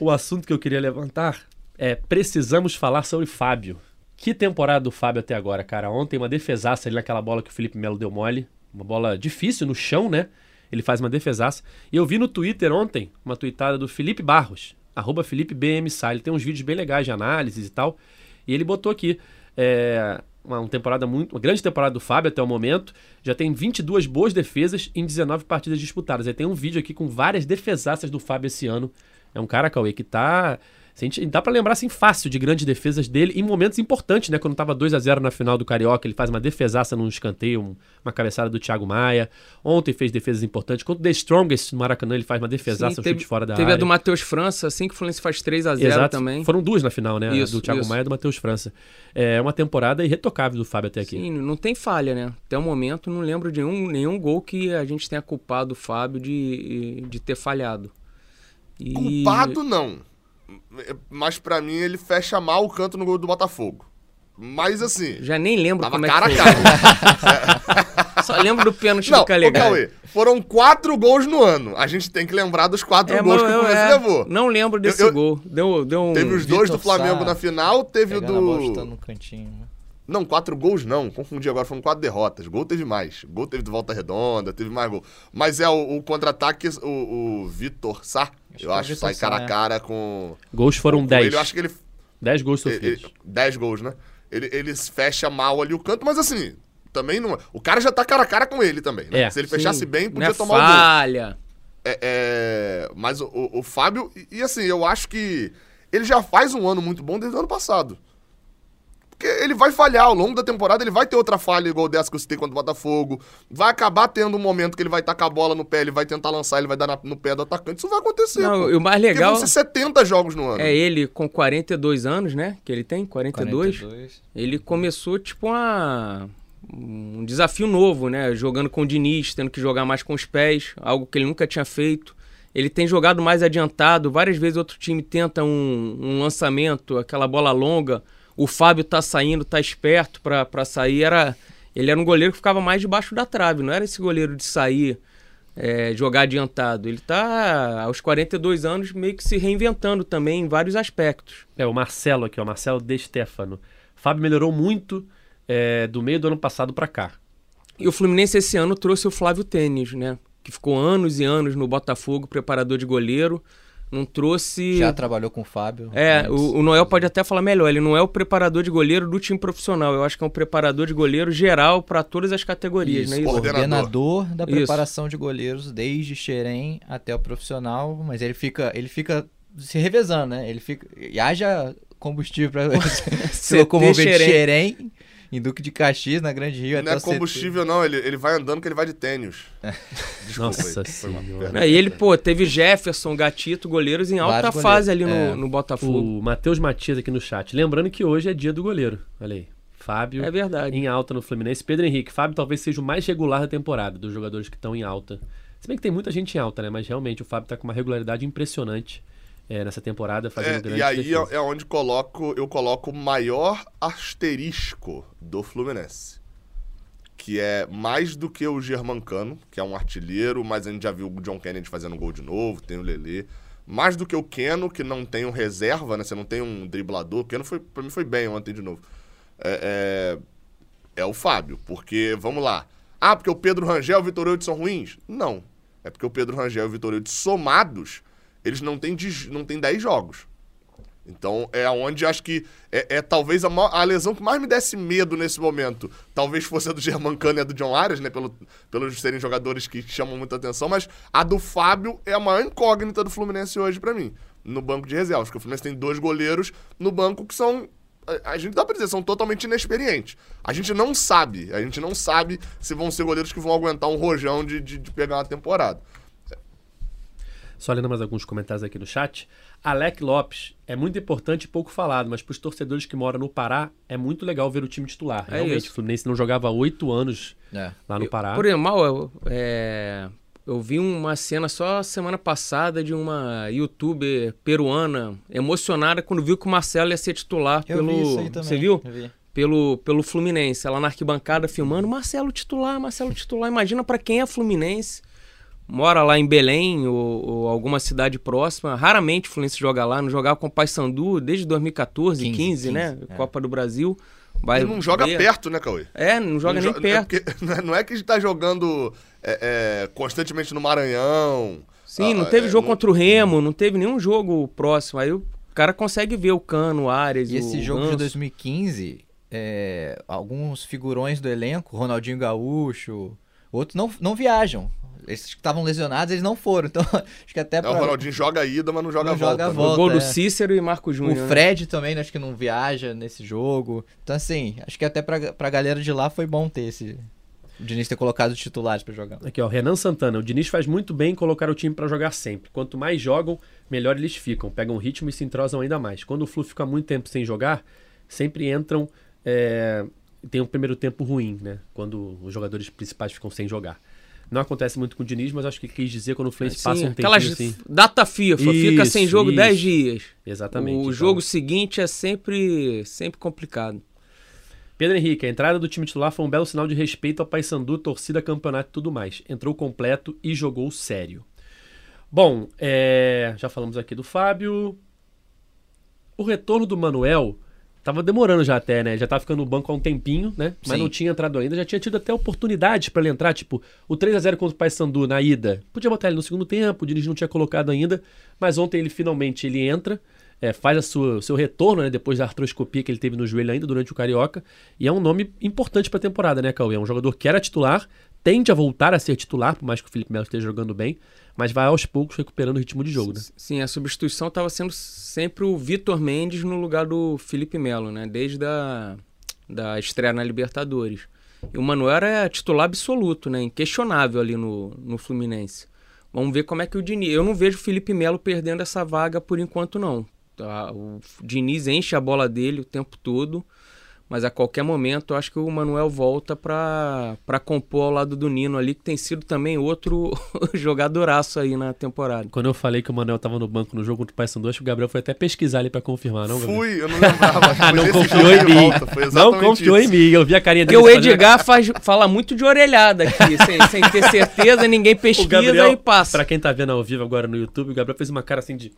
O assunto que eu queria levantar é precisamos falar sobre Fábio. Que temporada do Fábio até agora, cara? Ontem uma defesaça ali naquela bola que o Felipe Melo deu mole. Uma bola difícil no chão, né? Ele faz uma defesaça. E eu vi no Twitter ontem uma tweetada do Felipe Barros, arroba Felipe BM. Ele tem uns vídeos bem legais de análises e tal. E ele botou aqui é, uma, uma temporada muito, uma grande temporada do Fábio até o momento. Já tem 22 boas defesas em 19 partidas disputadas. Aí tem um vídeo aqui com várias defesaças do Fábio esse ano. É um cara, Cauê, que tá. Gente- dá pra lembrar assim fácil de grandes defesas dele em momentos importantes, né? Quando tava 2 a 0 na final do Carioca, ele faz uma defesaça num escanteio, um- uma cabeçada do Thiago Maia. Ontem fez defesas importantes. Contra o The Strongest no Maracanã, ele faz uma defesaça, Sim, um chute fora da teve área. a do Matheus França, assim que o Fluminense faz 3 a 0 Exato. também. Foram duas na final, né? Isso, do Thiago isso. Maia e do Matheus França. É uma temporada irretocável do Fábio até aqui. Sim, não tem falha, né? Até o momento não lembro de nenhum, nenhum gol que a gente tenha culpado o Fábio de, de ter falhado. E- Culpado, não. Mas pra mim ele fecha mal o canto no gol do Botafogo. Mas assim, Já nem lembro tava como é cara a que cara. foi. *laughs* Só lembro do pênalti Não, do ô, Calegari. Cauê, foram quatro gols no ano. A gente tem que lembrar dos quatro É, gols que o Fluminense é, levou. Não lembro desse Eu- eu- gol. Deu, deu um... Teve os dois do Flamengo Sá na final, teve o Pegando a bola, do. no cantinho. né? Não, quatro gols não. Confundi agora, foram quatro derrotas. Gol teve mais. Gol teve de volta redonda, teve mais gol. Mas é o, o contra-ataque, o, o Vitor Sá, Acho eu é acho, sai cara a é. cara com. Gols foram com 10. Ele, eu acho que ele 10 gols sofridos. ele- 10 gols, né? Ele, ele fecha mal ali o canto, mas assim, também não. O cara já tá cara a cara com ele também, né? É, Se ele Sim, fechasse bem, não podia é tomar o gol. falha. É, é, mas o, o- o Fábio, e, e assim, eu acho que ele já faz um ano muito bom desde o ano passado. Porque ele vai falhar ao longo da temporada, ele vai ter outra falha igual dessa que eu citei contra o Botafogo. Vai acabar tendo um momento que ele vai estar com a bola no pé, ele vai tentar lançar, ele vai dar na- no pé do atacante. Isso vai acontecer. Não, pô. e o mais Porque legal vão ser 70 jogos no ano. é ele com 42 anos, né? Que ele tem, 42. 42. Ele começou tipo uma um desafio novo, né? Jogando com o Diniz, tendo que jogar mais com os pés, algo que ele nunca tinha feito. ele tem jogado mais adiantado. Várias vezes outro time tenta um, um lançamento, aquela bola longa. O Fábio tá saindo, tá esperto para sair. Era, ele era um goleiro que ficava mais debaixo da trave, não era esse goleiro de sair, é, jogar adiantado. Ele tá aos 42 anos meio que se reinventando também em vários aspectos. É, o Marcelo aqui, o Marcelo De Stefano. Fábio melhorou muito é, do meio do ano passado para cá. E o Fluminense esse ano trouxe o Flávio Tênis, né? Que ficou anos e anos no Botafogo, preparador de goleiro. Não trouxe. Já trabalhou com o Fábio. É, o, o, Noel pode até falar melhor. Ele não é o preparador de goleiro do time profissional. Eu acho que é um preparador de goleiro geral para todas as categorias, Isso, né? Isso? Coordenador da preparação Isso. de goleiros, desde Xerém até o profissional. Mas ele fica, ele fica se revezando, né? Ele fica. E haja combustível para *laughs* *laughs* se locomover de Xerém em Duque de Caxias, na Grande Rio. Não é combustível, não. Ele, ele vai andando que ele vai de tênis. *laughs* Desculpa Nossa senhora. E ele, pô, teve Jefferson, Gatito, goleiros em alta Vários fase goleiros. ali no, é. no Botafogo. O Matheus Matias aqui no chat. Lembrando que hoje é dia do goleiro. Olha aí. Fábio é verdade. em alta no Fluminense. Pedro Henrique. Fábio talvez seja o mais regular da temporada dos jogadores que estão em alta. Se bem que tem muita gente em alta, né? Mas realmente o Fábio tá com uma regularidade impressionante é, nessa temporada, fazendo é, grande E aí defesa. é onde coloco, eu coloco o maior asterisco do Fluminense. Que é mais do que o Germancano, que é um artilheiro, mas a gente já viu o John Kennedy fazendo gol de novo, tem o Lelê. Mais do que o Keno, que não tem um reserva, né? Você não tem um driblador. O Keno, foi, pra mim, foi bem ontem de novo. É, é, é o Fábio, porque, vamos lá. Ah, porque o Pedro Rangel e o Vitor Eudes são ruins? Não. É porque o Pedro Rangel e o Vitor Eudes somados eles não têm, não têm 10 jogos. Então é onde acho que é, é talvez a, a, lesão que mais me desse medo nesse momento. Talvez fosse a do Germancano e a do John Arias, né? Pelo, pelos serem jogadores que chamam muita atenção, mas a do Fábio é a maior incógnita do Fluminense hoje para mim, no banco de reservas. Porque o Fluminense tem dois goleiros no banco que são. A, a gente dá pra dizer, são totalmente inexperientes. A gente não sabe, a gente não sabe se vão ser goleiros que vão aguentar um rojão de, de, de pegar uma temporada. Só lendo mais alguns comentários aqui no chat. Alec Lopes, é muito importante e pouco falado, mas para os torcedores que moram no Pará, é muito legal ver o time titular. É Realmente, isso. o Fluminense não jogava há oito anos é. lá no Pará. Eu, por mal, eu, é, eu vi uma cena só semana passada de uma youtuber peruana emocionada quando viu que o Marcelo ia ser titular eu pelo. Vi isso aí também. Você viu? Vi. Pelo, pelo Fluminense. Ela na arquibancada filmando, Marcelo titular, Marcelo titular. Imagina para quem é Fluminense mora lá em Belém ou, ou, alguma cidade próxima, raramente o Fluminense joga lá, não jogava com o Paysandu desde 2014, 15, 15, 15 né? É. Copa do Brasil. Vai Ele não joga ver. perto, né, Cauê? É, não joga não nem jo perto. É porque, *laughs* não é que a gente tá jogando é, é, constantemente no Maranhão. Sim, não ah, teve é, jogo contra o Remo, não teve nenhum jogo próximo. Aí o cara consegue ver o Cano, o Ares, E esse jogo Ganso. de 2015, é, alguns figurões do elenco, Ronaldinho Gaúcho, outros não, não viajam. Esses que estavam lesionados, eles não foram. Então, *laughs* acho que até pra... É, o Ronaldinho joga a ida, mas não joga não a volta. Joga a volta o gol é. do Cícero e Marco Júnior. O né? Fred né? também, acho que não viaja nesse jogo. Então, assim, acho que até pra, pra galera de lá foi bom ter esse... O Diniz ter colocado os titulares para jogar. Aqui, ó, Renan Santana. O Diniz faz muito bem em colocar o time para jogar sempre. Quanto mais jogam, melhor eles ficam. Pegam ritmo e se entrosam ainda mais. Quando o Flu fica muito tempo sem jogar, sempre entram... É... Tem um primeiro tempo ruim, né? Quando os jogadores principais ficam sem jogar. Não acontece muito com o Diniz, mas acho que quis dizer quando o Fluminense passa um tempinho assim. Data FIFA, isso, fica sem jogo 10 dias. Exatamente. O então... jogo seguinte é sempre, sempre complicado. Pedro Henrique, a entrada do time titular foi um belo sinal de respeito ao Paysandu, torcida, campeonato e tudo mais. Entrou completo e jogou sério. Bom, é... já falamos aqui do Fábio. O retorno do Manuel Tava demorando já até, né? Já tava ficando no banco há um tempinho, né? Mas Sim. não tinha entrado ainda. Já tinha tido até oportunidade para ele entrar. Tipo, o 3 a 0 contra o Paysandu na ida. Podia botar ele no segundo tempo, o Diniz não tinha colocado ainda. Mas ontem ele finalmente ele entra. É, faz a sua, seu retorno, né, depois da artroscopia que ele teve no joelho ainda durante o Carioca. E é um nome importante para a temporada, né, Cauê? É um jogador que era titular, tende a voltar a ser titular, por mais que o Felipe Melo esteja jogando bem, mas vai aos poucos recuperando o ritmo de jogo, né? Sim, a substituição estava sendo sempre o Vitor Mendes no lugar do Felipe Melo, né? Desde a da estreia na Libertadores. E o Manuel era titular absoluto, né? Inquestionável ali no, no Fluminense. Vamos ver como é que o Diniz... Eu não vejo o Felipe Melo perdendo essa vaga por enquanto, não. Tá? O Diniz enche a bola dele o tempo todo. Mas a qualquer momento eu acho que o Manuel volta pra, pra compor ao lado do Nino ali, que tem sido também outro *laughs* jogadoraço aí na temporada. Quando eu falei que o Manuel tava no banco no jogo contra o Paysandu, acho que o Gabriel foi até pesquisar ali pra confirmar, não, Gabriel? Fui, eu não lembrava. *laughs* Ah, não confiou em mim. Não confiou isso. em mim. Eu vi a carinha Porque dele. o fazendo- Edgar faz, fala muito de orelhada aqui, *laughs* sem, sem ter certeza, ninguém O pesquisa Gabriel, e passa. pra quem tá vendo ao vivo agora no YouTube, o Gabriel fez uma cara assim de.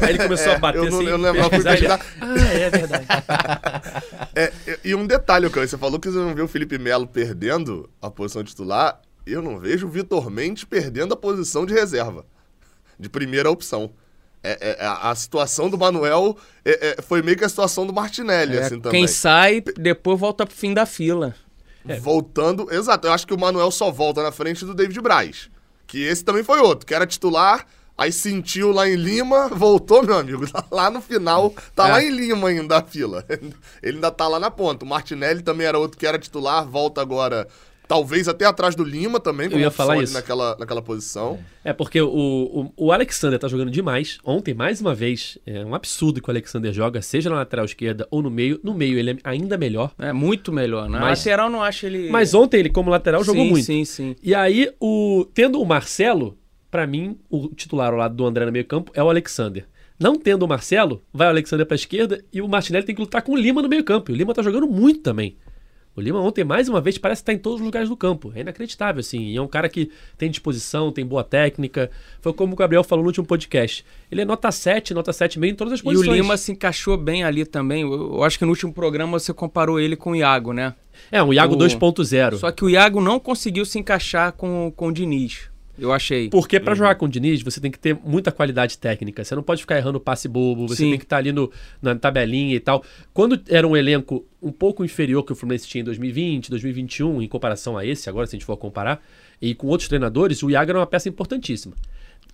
Aí ele começou É, a bater eu não- assim. eu não lembrava, fui pesquisar, Ah, é verdade. *laughs* É, e- um detalhe, Cauê, você falou que você não vê o Felipe Melo perdendo a posição titular. Eu não vejo o Vitor Mendes perdendo a posição de reserva, de primeira opção. É, é, a, a situação do Manuel é, é, foi meio que a situação do Martinelli, É, assim também. quem sai, depois volta pro fim da fila. Voltando, exato, eu acho que o Manuel só volta na frente do David Braz. Que esse também foi outro, que era titular, aí sentiu lá em Lima, *laughs* voltou, meu amigo. *laughs* Lá no final, tá É. lá em Lima ainda a fila. *laughs* Ele ainda tá lá na ponta. O Martinelli também era outro que era titular, volta agora, talvez até atrás do Lima também, como ia opção falar isso. Naquela, naquela posição. É porque o, o, o Alexander tá jogando demais. Ontem, mais uma vez, é um absurdo que o Alexander joga, seja na lateral esquerda ou no meio. No meio ele é ainda melhor. É muito melhor. Na Mas- lateral não acho ele. Mas ontem ele, como lateral, jogou sim, muito. Sim, sim. E aí, o, tendo o Marcelo, pra mim, o titular ao lado do André no meio campo é o Alexander. Não tendo o Marcelo, vai o Alexander pra esquerda e o Martinelli tem que lutar com o Lima no meio campo. E o Lima tá jogando muito também. O Lima ontem, mais uma vez, parece estar em todos os lugares do campo. É inacreditável, assim. E é um cara que tem disposição, tem boa técnica. Foi como o Gabriel falou no último podcast. Ele é nota 7, nota 7,5 em todas as E o posições. Lima se encaixou bem ali também. Eu, eu acho que no último programa você comparou ele com o Iago, né? É, um Iago o- 2.0. Só que o Iago não conseguiu se encaixar com, com o Diniz. Eu achei. Porque pra jogar com o Diniz, você tem que ter muita qualidade técnica. Você não pode ficar errando passe bobo, você Sim. tem que estar ali no, na tabelinha e tal. Quando era um elenco um pouco inferior que o Fluminense tinha em 2020, 2021, em comparação a esse, agora se a gente for comparar, e com outros treinadores, o Iago era uma peça importantíssima.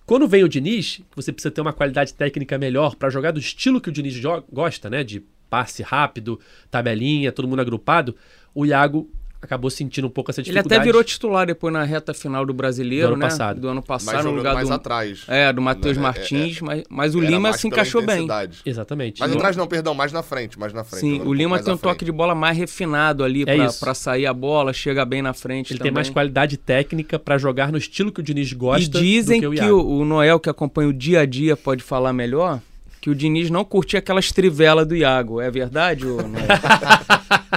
Quando vem o Diniz, você precisa ter uma qualidade técnica melhor pra jogar do estilo que o Diniz gosta, né? De passe rápido, tabelinha, todo mundo agrupado, o Iago acabou sentindo um pouco essa Ele dificuldade. até virou titular depois na reta final do brasileiro, Do ano né? passado. Do ano Mas passado, no jogando lugar mais do. atrás. É, do Matheus É, é, Martins, mas, mas o Era Lima se encaixou bem. Exatamente. Mais No- atrás não, perdão, mais na frente, mais na frente. Sim, o um Lima tem um toque de bola mais refinado ali É pra sair a bola, chega bem na frente Ele também. tem mais qualidade técnica pra jogar no estilo que o Diniz E gosta. dizem do que, o, que o, o Noel, que acompanha o dia a dia, pode falar melhor, que o Diniz não curtia aquelas trivelas do Iago. É verdade, ô Noel? *laughs*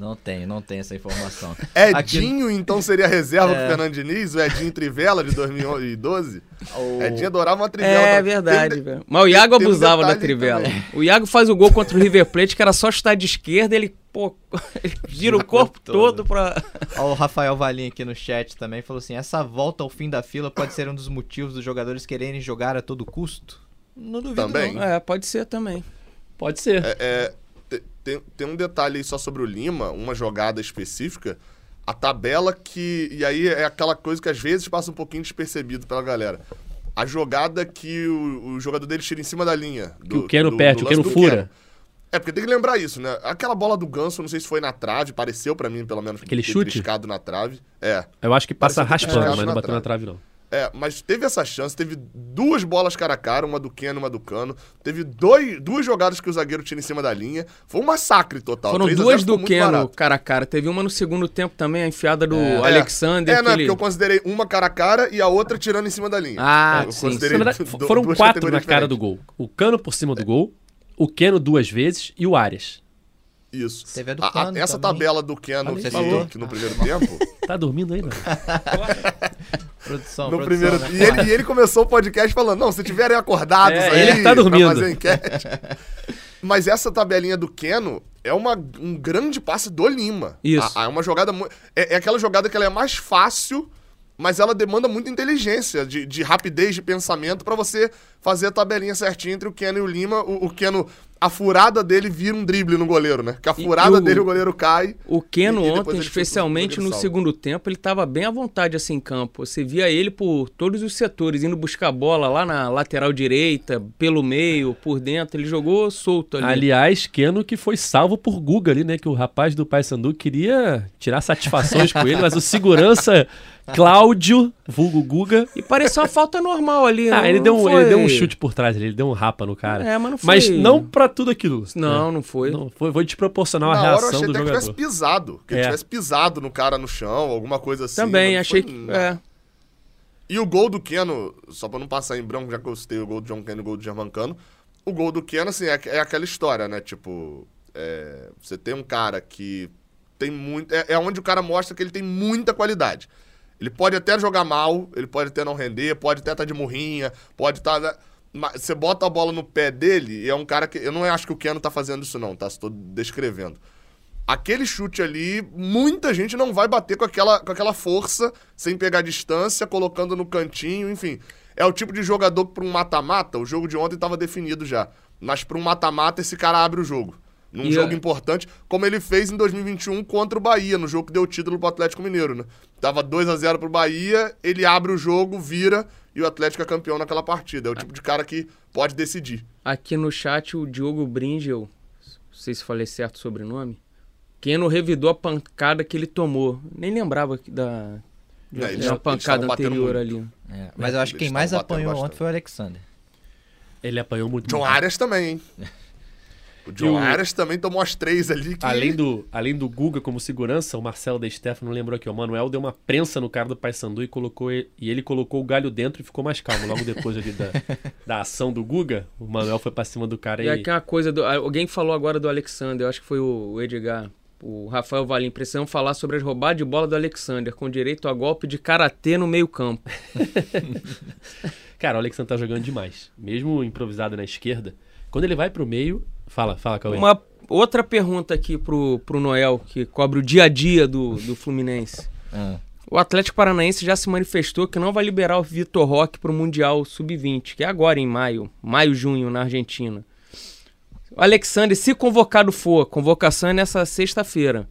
Não tem, não tem essa informação. *laughs* Edinho, então, seria reserva pro Fernando Diniz? O Edinho Trivela de 2012? O- Edinho adorava uma trivela. É Tem- verdade, velho. Mas o Iago tem abusava da trivela. também. O Iago faz o gol contra o River Plate, que era só chutar de esquerda, ele, pô, *laughs* ele gira o corpo todo. pra. Ó, o Rafael Valim aqui no chat também falou assim: essa volta ao fim da fila pode ser um dos motivos dos jogadores quererem jogar a todo custo? Não duvido. Também. não. É, pode ser também. Pode ser. É, é, tem, tem um detalhe aí só sobre o Lima, uma jogada específica. A tabela que. E aí é aquela coisa que às vezes passa um pouquinho despercebido pela galera. A jogada que o, o jogador dele tira em cima da linha. Que o Keno perde, o do fura. É, porque tem que lembrar isso, né? Aquela bola do Ganso, não sei se foi na trave, pareceu pra mim, pelo menos. Aquele chute? triscado na trave. É. Eu acho que passa raspando, mas não bateu na trave, não. É, mas teve essa chance, teve duas bolas cara a cara, uma do Keno, uma do Cano. Teve dois, duas jogadas que o zagueiro tira em cima da linha. Foi um massacre total. Foram 3 a 0 duas do Keno barato. cara a cara. Teve uma no segundo tempo também, a enfiada do É. Alexander. É, que não, é ele- porque eu considerei uma cara a cara e a outra tirando em cima da linha. Ah, eu sim. verdade, *laughs* du- foram quatro na cara do gol. O Cano por cima do gol, o Keno duas vezes e o Arias. Isso. Teve a do A- a- essa também. tabela do Keno que, falou. que no primeiro tempo. *laughs* Tá dormindo ainda? *laughs* Produção, no produção, primeiro, né? e, ele, e ele começou o podcast falando: não, se tiverem acordados É, aí, ele tá dormindo. pra fazer enquete. *laughs* Mas essa tabelinha do Keno é uma, um grande passe do Lima. Isso. A- a- É uma jogada. É, é aquela jogada que ela é mais fácil, mas ela demanda muita inteligência, de, de rapidez de pensamento pra você fazer a tabelinha certinha entre o Keno e o Lima. O, o Keno, a furada dele vira um drible no goleiro, né? Que a furada o- dele, o goleiro cai. O Keno ontem, especialmente no zagueiro segundo tempo, ele estava bem à vontade assim em campo. Você via ele por todos os setores, indo buscar a bola lá na lateral direita, pelo meio, por dentro. Ele jogou solto ali. Aliás, Keno que foi salvo por Guga ali, né? Que o rapaz do Paysandu queria tirar satisfações com ele, mas o segurança Cláudio, vulgo Guga. E pareceu uma falta normal ali. Ah, não- ele deu, um, ele deu um chute por trás, ele deu um rapa no cara. É, mas não foi. Mas não pra tudo aquilo. Não, né? não foi. Não, foi, foi desproporcional a Na hora eu reação achei do até que jogador. tivesse pisado. Que ele É. tivesse pisado no cara no chão, alguma coisa assim. Também, achei foi que. É. E o gol do Keno, só pra não passar em branco, já que eu citei o gol do John Keno e o gol do Germancano, o gol do Keno, assim, é, é aquela história, né? Tipo, é, você tem um cara que tem muito... É, é onde o cara mostra que ele tem muita qualidade. Ele pode até jogar mal, ele pode até não render, pode até estar de murrinha, pode estar... mas você bota a bola no pé dele e é um cara que... Eu não acho que o Keno tá fazendo isso não, tá? Estou descrevendo. Aquele chute ali, muita gente não vai bater com aquela, com aquela força, sem pegar distância, colocando no cantinho, enfim. É o tipo de jogador que, para um mata-mata, o jogo de ontem estava definido já. Mas para um mata-mata, esse cara abre o jogo. Num E jogo a- importante, como ele fez em 2021 contra o Bahia, no jogo que deu o título pro Atlético Mineiro, né? Tava 2 a 0 pro Bahia, ele abre o jogo, vira e o Atlético é campeão naquela partida. É o tipo de cara que pode decidir. Aqui no chat, o Diogo Bringel, não sei se falei certo o sobrenome, Keno revidou a pancada que ele tomou. Nem lembrava da, de, É, uma pancada anterior muito. ali. É, mas eu acho que quem mais apanhou ontem bastante. foi o Alexander. Ele apanhou muito. John muito. Arias também, hein? *laughs* O John o- também tomou as três ali que... Além do, além do Guga como segurança, o Marcelo De Stefano lembrou aqui, o Manuel deu uma prensa no cara do Paysandu e colocou ele, e ele colocou o galho dentro e ficou mais calmo. Logo depois ali da, *laughs* da ação do Guga, o Manuel foi pra cima do cara E e, aqui uma coisa, do, alguém falou agora do Alexander, eu acho que foi o, Edgar, o Rafael Valim, precisamos falar sobre as roubadas de bola do Alexander, com direito a golpe de karatê no meio campo. *laughs* Cara, o Alexandre tá jogando demais. Mesmo improvisado na esquerda, quando ele vai pro meio. Fala, fala, Cauê. Uma outra pergunta aqui pro, pro Noel, que cobre o dia a dia do, do Fluminense. Ah, O Atlético Paranaense já se manifestou que não vai liberar o Vitor Roque para o Mundial Sub-20, que é agora em maio, maio, junho, na Argentina. O Alexander, se convocado for, convocação é nessa sexta-feira.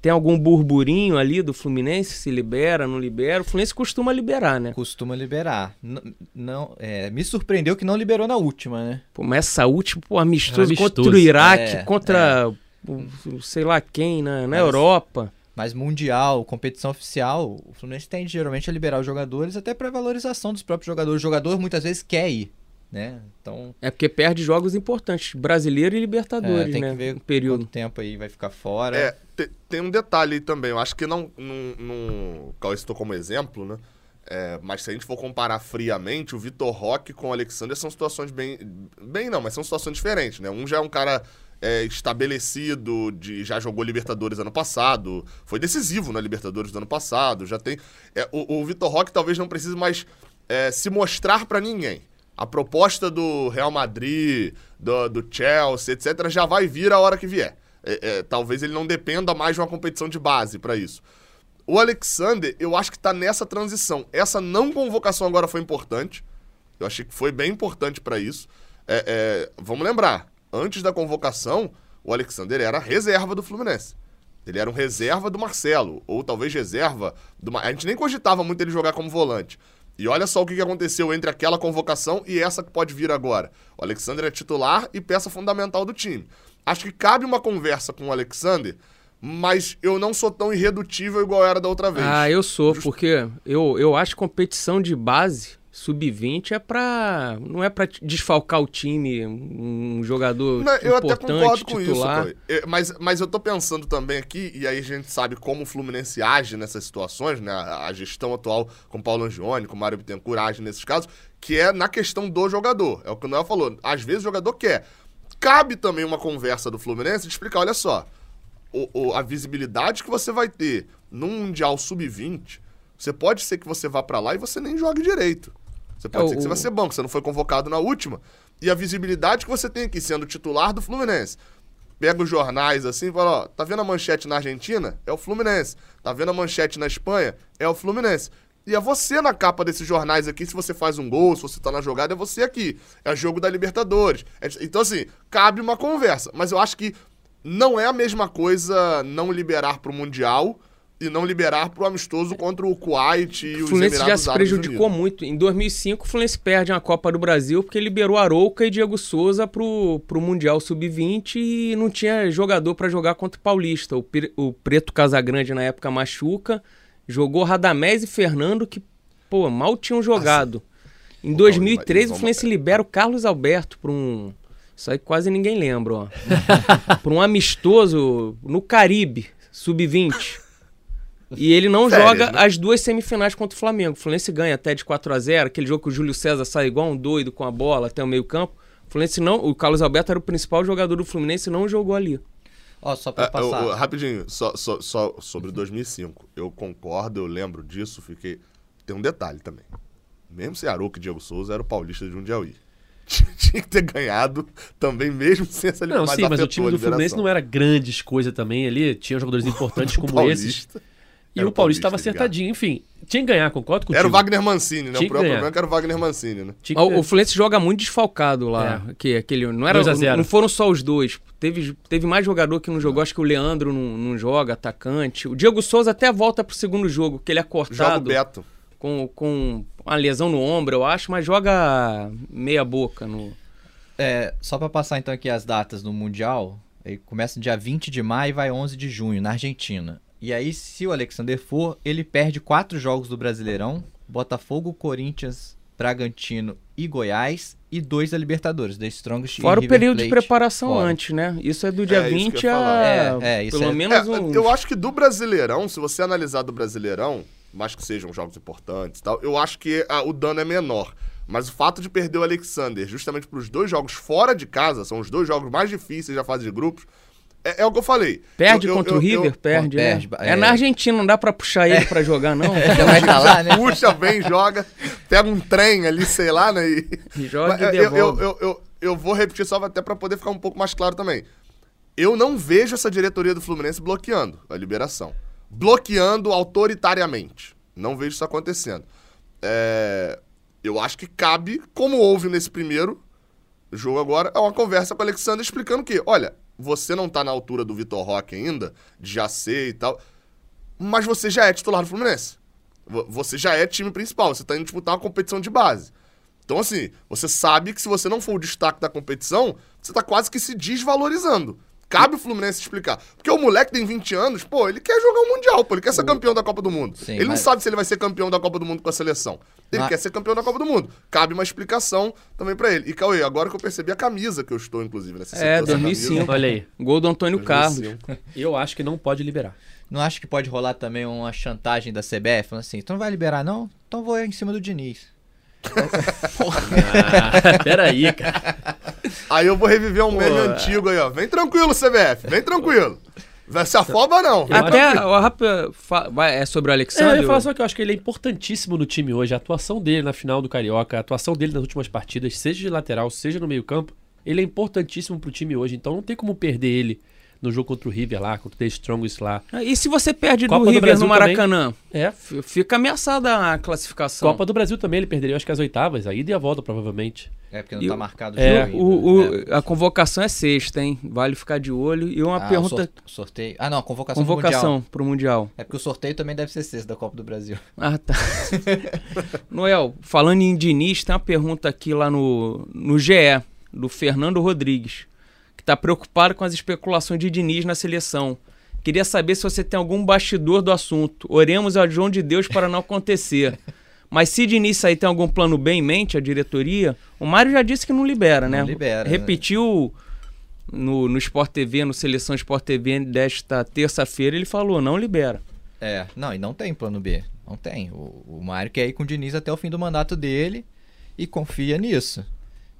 Tem algum burburinho ali do Fluminense? Se libera, não libera? O Fluminense costuma liberar, né? costuma liberar. N- não, é, me surpreendeu que não liberou na última, né? Pô, mas essa última, pô, amistoso, Amistoso, contra o Iraque, é, contra o sei lá quem, na, na Mas- Europa. Mas mundial, competição oficial, o Fluminense tende geralmente a liberar os jogadores até para valorização dos próprios jogadores. O jogador muitas vezes quer ir, né? Então, É porque perde jogos importantes, brasileiro e é, Libertadores, tem né? que ver no período. quanto tempo aí vai ficar fora. É, te- tem um detalhe aí também. Eu acho que não. não, não Cauê citou como exemplo, né? É, mas se a gente for comparar friamente, o Vitor Roque com o Alexander são situações bem. Bem não, mas são situações diferentes, né? Um já é um cara é, estabelecido, de, já jogou Libertadores ano passado, foi decisivo na Libertadores do ano passado, já tem. é, o, o Vitor Roque talvez não precise mais é, se mostrar pra ninguém. A proposta do Real Madrid, do, do Chelsea, etc., já vai vir a hora que vier. É, é, talvez ele não dependa mais de uma competição de base pra isso. O Alexander, eu acho que tá nessa transição. Essa não convocação agora foi importante. Eu achei que foi bem importante pra isso. É, é, vamos lembrar, antes da convocação, o Alexander era reserva do Fluminense. Ele era um reserva do Marcelo, ou talvez reserva do. A gente nem cogitava muito ele jogar como volante. E olha só o que aconteceu entre aquela convocação e essa que pode vir agora. O Alexander é titular e peça fundamental do time. Acho que cabe uma conversa com o Alexander, mas eu não sou tão irredutível igual era da outra vez. Ah, eu sou, Just- porque eu, eu acho competição de base, sub-20, é pra. Não é pra desfalcar o time, um jogador Não, eu até importante, concordo com titular. isso, mas, mas eu tô pensando também aqui, e aí a gente sabe como o Fluminense age nessas situações, né? A, a gestão atual com o Paulo Angione, com o Mário Bittencourt age nesses casos, que é na questão do jogador. É o que o Noel falou. Às vezes o jogador quer. Cabe também uma conversa do Fluminense de explicar, olha só, o- o- a visibilidade que você vai ter num Mundial Sub-20, você pode ser que você vá pra lá e você nem jogue direito. Você pode É, ser que o- você vai ser banco, você não foi convocado na última. E a visibilidade que você tem aqui, sendo titular do Fluminense. Pega os jornais assim e fala, ó, tá vendo a manchete na Argentina? É o Fluminense. Tá vendo a manchete na Espanha? É o Fluminense. E é você na capa desses jornais aqui, se você faz um gol, se você tá na jogada, é você aqui. É jogo da Libertadores. É- então, assim, cabe uma conversa. Mas eu acho que não é a mesma coisa não liberar pro Mundial e não liberar pro amistoso contra o Kuwait e O Fluminense já se prejudicou muito. Em 2005, o Fluminense perde a Copa do Brasil porque liberou Arouca e Diego Souza pro, pro Mundial Sub-20 e não tinha jogador pra jogar contra o Paulista. O, o Preto Casagrande na época machuca Jogou Radamés e Fernando, que, pô, mal tinham jogado. Em Ô, 2013, Paulinho, o vamos- Fluminense libera o Carlos Alberto para um. Isso aí quase ninguém lembra, ó. *laughs* para um amistoso no Caribe, sub-20. E ele não Férias, joga né? as duas semifinais contra o Flamengo. O Fluminense ganha até de 4 a 0 aquele jogo que o Júlio César sai igual um doido com a bola até o meio-campo. O Fluminense não. O Carlos Alberto era o principal jogador do Fluminense e não jogou ali. Ó, só pra Ah, eu- passar. eu- rapidinho, só, só, só sobre 2005. Eu concordo, eu lembro disso, fiquei. Tem um detalhe também. Mesmo se Arouca e Diego Souza era o paulista de Jundiaí. *laughs* Tinha que ter ganhado também, mesmo sem essa Não, sim, mas o time do Fluminense não era grandes coisas também ali. Tinha jogadores importantes *laughs* como esses. E o o Paulista estava acertadinho. Enfim, tinha que ganhar, concordo contigo. Era o Wagner Mancini, né? Tinha O problema é que era o Wagner Mancini, né? Tinha que O, o Fluminense joga muito desfalcado lá. É. Que, aquele, não, era, 2 a 0. não foram só os dois. Teve, teve mais jogador que não jogou. Acho que o Leandro não, não joga, atacante. O Diego Souza até volta pro segundo jogo, que ele é Joga o cortado Beto. com, com uma lesão no ombro, eu acho, mas joga meia boca no. É, só pra passar então aqui as datas do Mundial, ele começa no dia 20 de maio e vai 11 de junho, na Argentina. E aí, se o Alexander for, ele perde quatro jogos do Brasileirão, Botafogo, Corinthians, Bragantino e Goiás, e dois da Libertadores, The Strongest Fora e o período de Plate preparação fora. antes, né? Isso é do dia É, isso que 20 eu ia falar. a. É, é, isso pelo é- menos É, um. eu acho que do Brasileirão, se você analisar do Brasileirão, mais que sejam jogos importantes e tal, eu acho que ah, o dano é menor. Mas o fato de perder o Alexander justamente para os dois jogos fora de casa, são os dois jogos mais difíceis da fase de grupos, é, é o que eu falei. Perde Eu- eu- contra eu- o River? eu- perde, né? perde, É. é. na Argentina, não dá pra puxar ele pra jogar, não. *laughs* Já vai estar lá, né? Puxa bem, joga, pega um trem ali, sei lá, né? E... Joga Mas, e eu, eu, devolve. eu, eu, eu vou repetir só até pra poder ficar um pouco mais claro também. Eu não vejo essa diretoria do Fluminense bloqueando a liberação. Bloqueando autoritariamente. Não vejo isso acontecendo. É, eu acho que cabe, como houve nesse primeiro jogo agora, é uma conversa com o Alexandre explicando que, olha, você não tá na altura do Vitor Roque ainda, de já ser e tal, mas você já é titular do Fluminense. Vo- Você já é time principal, você tá indo disputar uma competição de base. Então, assim, você sabe que se você não for o destaque da competição, você tá quase que se desvalorizando. Cabe o Fluminense explicar. Porque o moleque tem 20 anos, pô, ele quer jogar o Mundial, pô, ele quer ser campeão da Copa do Mundo. Sim, ele não mas- sabe se ele vai ser campeão da Copa do Mundo com a seleção. Ele Mas- quer ser campeão da Copa do Mundo. Cabe uma explicação também pra ele. E Cauê, agora que eu percebi a camisa que eu estou, inclusive, nessa É, 2005. Olha aí. Gol do Antônio Carlos. *laughs* Eu acho que não pode liberar. Não acho que pode rolar também uma chantagem da CBF, falando assim, tu não vai liberar não? Então vou em cima do Diniz. Ah, peraí, cara. Aí eu vou reviver um Pô, meme antigo aí, ó. Vem tranquilo, CBF, vem tranquilo. Vai se afoba, não. Eu Até acho o Rafa é sobre o É, eu Alexandre? ia falar só que eu acho que ele é importantíssimo no time hoje. A atuação dele na final do Carioca, a atuação dele nas últimas partidas, seja de lateral, seja no meio-campo, ele é importantíssimo pro time hoje. Então não tem como perder ele no jogo contra o River lá, contra o The Strongest lá. E se você perde Copa do do River Brasil no Maracanã? É. F- Fica ameaçada a classificação. Copa do Brasil também ele perderia, acho que as oitavas, a ida e a volta, provavelmente. É, porque não E tá o- marcado o é, jogo O- ainda, o- né? A convocação é sexta, hein? Vale ficar de olho. E uma Ah, o pergunta. sor- sorteio. Ah, não, a convocação, do Mundial. Convocação pro Mundial. É porque o sorteio também deve ser sexta da Copa do Brasil. *laughs* Ah, tá. Noel, falando em Diniz, tem uma pergunta aqui lá no, no GE, do Fernando Rodrigues, que tá preocupado com as especulações de Diniz na seleção. Queria saber se você tem algum bastidor do assunto. Oremos ao João de Deus para não acontecer. Mas se Diniz aí tem algum plano B em mente, a diretoria, o Mário já disse que não libera, né? Não libera, né? Repetiu no, no Sport TV, no Seleção Sport TV desta terça-feira, ele falou, não libera. É, não, e não tem plano B. Não tem. O, o Mário quer ir com o Diniz até o fim do mandato dele e confia nisso.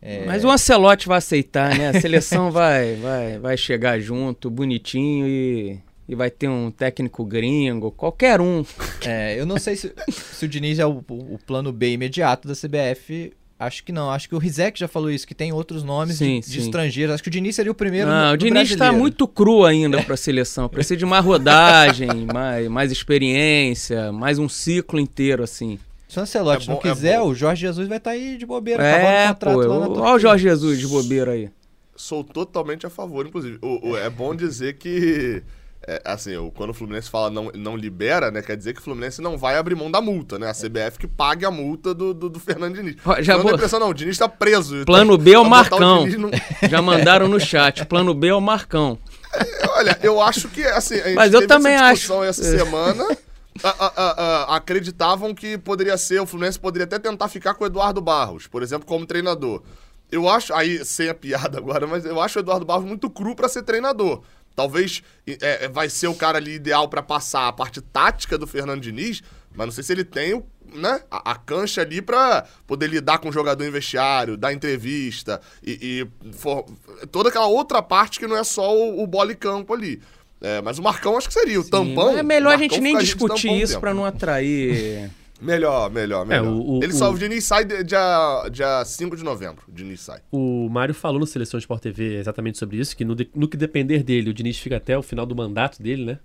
É, Mas o Ancelotti vai aceitar, né? A seleção *laughs* vai, vai, vai chegar junto, bonitinho e, e vai ter um técnico gringo, qualquer um. é, eu não sei se, se o Diniz é o, o- plano B imediato da CBF. Acho que não. Acho que o Rizek já falou isso, que tem outros nomes Sim, de, de sim. estrangeiros. Acho que o Diniz seria o primeiro Não, no, o Diniz está muito cru ainda para a seleção. Precisa de mais rodagem, *laughs* mais, mais experiência, mais um ciclo inteiro, assim. Se o Ancelotti É bom- não é quiser, bom. o Jorge Jesus vai estar aí de bobeira, É, o pô. lá na Olha o Jorge Jesus de bobeira aí. Sou totalmente a favor, inclusive. O- o- é bom dizer que. é, assim, o- quando o Fluminense fala não, não libera, né? Quer dizer que o Fluminense não vai abrir mão da multa, né? A CBF que pague a multa do, do, do Fernando Diniz. Já Não vou- impressão, não. O Diniz tá preso. Plano Tá- B é o Marcão. Diniz no- *laughs* Já mandaram no chat. Plano B é o Marcão. *laughs* Olha, eu acho que, assim, a gente Mas eu também essa acho. discussão essa É. semana *laughs* a- a- a- a- acreditavam que poderia ser, o Fluminense poderia até tentar ficar com o Eduardo Barros, por exemplo, como treinador. Eu acho, aí sem a piada agora, mas eu acho o Eduardo Barros muito cru pra ser treinador. Talvez é, é, vai ser o cara ali ideal pra passar a parte tática do Fernando Diniz, mas não sei se ele tem né, a, a cancha ali pra poder lidar com o jogador em vestiário, dar entrevista e, e for- toda aquela outra parte que não é só o, o bola e campo ali. É, mas o Marcão acho que seria o tampão. é melhor a o gente nem discutir isso pra não atrair. Melhor, melhor, melhor. o- o- Ele só, o- o Diniz sai dia, dia 5 de novembro. O Diniz sai. O Mário falou no Seleção Sport TV exatamente sobre isso, que no, de- no que depender dele, o Diniz fica até o final do mandato dele, né?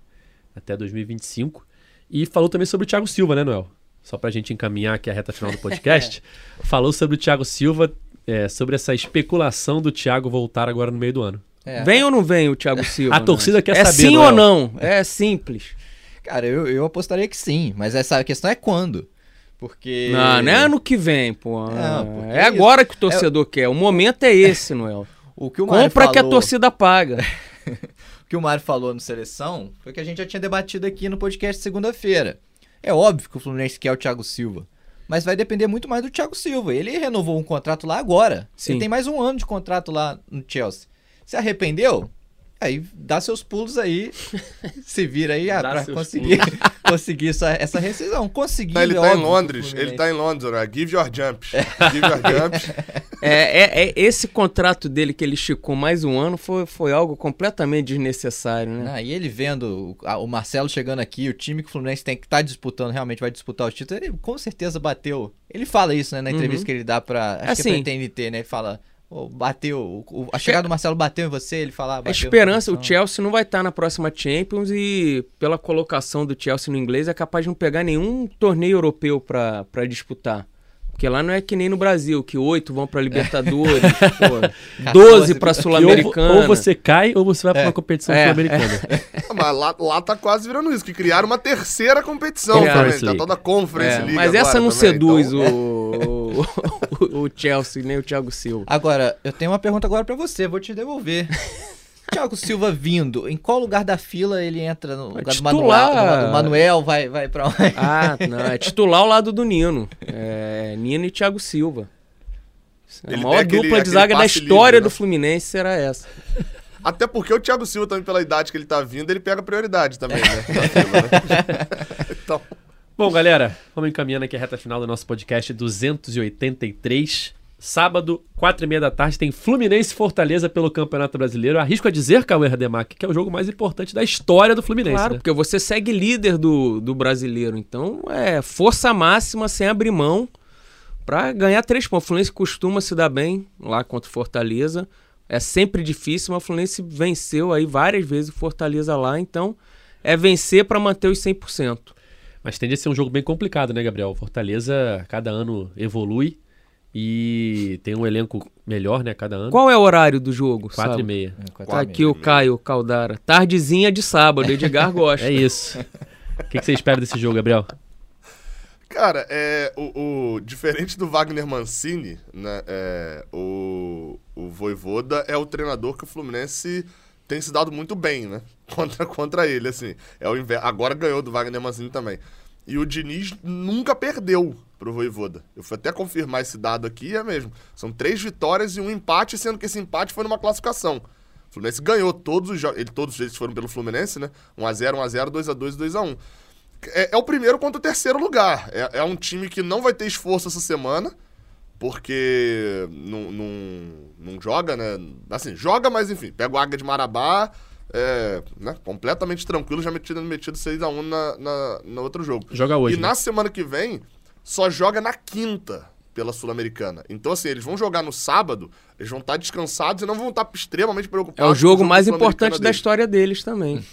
Até 2025. E falou também sobre o Thiago Silva, né, Noel? Só pra gente encaminhar aqui a reta final do podcast. *laughs* falou sobre o Thiago Silva, é, sobre essa especulação do Thiago voltar agora no meio do ano. É. Vem ou não vem o Thiago *laughs* Silva? A torcida né? quer é saber, sim Noel. ou não? É simples. Cara, eu, eu apostaria que sim, mas essa questão é quando. Porque. Não, não é ano que vem, pô. Não, porque é é agora que o torcedor quer. O momento é esse, Noel. *laughs* O que o Mário Compra que a falou- torcida paga. *laughs* O que o Mário falou no Seleção foi que a gente já tinha debatido aqui no podcast segunda-feira. É óbvio que o Fluminense quer o Thiago Silva. Mas vai depender muito mais do Thiago Silva. Ele renovou um contrato lá agora. Sim. Ele tem mais um ano de contrato lá no Chelsea. Se arrependeu? Aí dá seus pulos aí. *laughs* se vira aí ah, seus conseguir, *laughs* conseguir essa, essa rescisão. Conseguir. Não, ele é tá em Londres. Ele tá em Londres, né? Give your jumps. Give your jumps. *laughs* É, é- é- esse contrato dele que ele esticou mais um ano foi, foi algo completamente desnecessário, né? Ah, e ele vendo o, a- o Marcelo chegando aqui, o time que o Fluminense tem que estar disputando, realmente vai disputar o título, ele com certeza bateu. Ele fala isso, né, na entrevista Uhum. que ele dá pra. Acho que é Assim- pra TNT, né? Ele fala. "Ô, bateu. a chegada do Marcelo bateu em você, ele fala. "Ah, A esperança, o seleção." Chelsea não vai estar na próxima Champions e pela colocação do Chelsea no inglês é capaz de não pegar nenhum torneio europeu pra pra disputar. Porque lá não é que nem no Brasil, que oito vão pra Libertadores, *laughs* pô, 12 pra Que ou, Sul-Americana. ou você cai ou você vai pra É. uma competição É, sul-americana. *laughs* Mas lá, lá tá quase virando isso, que criaram uma terceira competição também. Tá toda a Conference É, League mas agora essa não também, seduz então- o, *laughs* o, o Chelsea, nem o Thiago Silva. Agora, eu tenho uma pergunta agora pra você, vou te devolver. *laughs* Thiago Silva vindo, em qual lugar da fila ele entra? No lugar do titular. Manuel, do Manuel vai, vai pra onde? Ah, não, é *laughs* titular ao lado do Nino. É, Nino e Thiago Silva. A Ele maior aquele- dupla de zaga da história livre, do né? Fluminense será essa. Até porque o Thiago Silva também, pela idade que ele tá vindo, ele pega prioridade também, né? *laughs* Na fila, né? então, Bom, galera, vamos encaminhando aqui a reta final do nosso podcast 283. Sábado, quatro e meia da tarde, tem Fluminense Fortaleza pelo Campeonato Brasileiro. Arrisco a dizer, Cauê Rademacher, que é o jogo mais importante da história do Fluminense. Claro, né? porque você segue líder do, do brasileiro. Então, é força máxima sem abrir mão pra ganhar três pontos. O Fluminense costuma se dar bem lá contra o Fortaleza. É sempre difícil, mas o Fluminense venceu aí várias vezes o Fortaleza lá. Então, é vencer pra manter os 100%. Mas tende a ser um jogo bem complicado, né, Gabriel? Fortaleza, cada ano evolui e tem um elenco melhor, né, cada ano. Qual é o horário do jogo? Quatro e sábado? meia. Tá aqui o Caio Caldara. Tardezinha de sábado, *laughs* Edgar gosta. É isso. O que, que você espera desse jogo, Gabriel? cara, é, o, o- diferente do Wagner Mancini, né? é, o, o Voivoda é o treinador que o Fluminense tem se dado muito bem, né? *laughs* Contra, contra ele, assim. É o inver... Agora ganhou do Wagner Mancini também. E o Diniz nunca perdeu pro Voivoda. Eu fui até confirmar esse dado aqui, é mesmo. São três vitórias e um empate, sendo que esse empate foi numa classificação. O Fluminense ganhou todos os jogos. Ele, todos eles foram pelo Fluminense, né? 1x0, 1x0, 2x2, 2x1. É, é o primeiro contra o terceiro lugar. É, é um time que não vai ter esforço essa semana, porque não, não joga, né? Assim, joga, mas enfim, pega o Águia de Marabá, é, né? completamente tranquilo, já metido, metido 6x1 na, na, no outro jogo. Joga hoje. E né? na semana que vem, só joga na quinta pela Sul-Americana. Então, assim, eles vão jogar no sábado, eles vão estar descansados e não vão estar extremamente É preocupados. o jogo mais importante da deles. história deles também.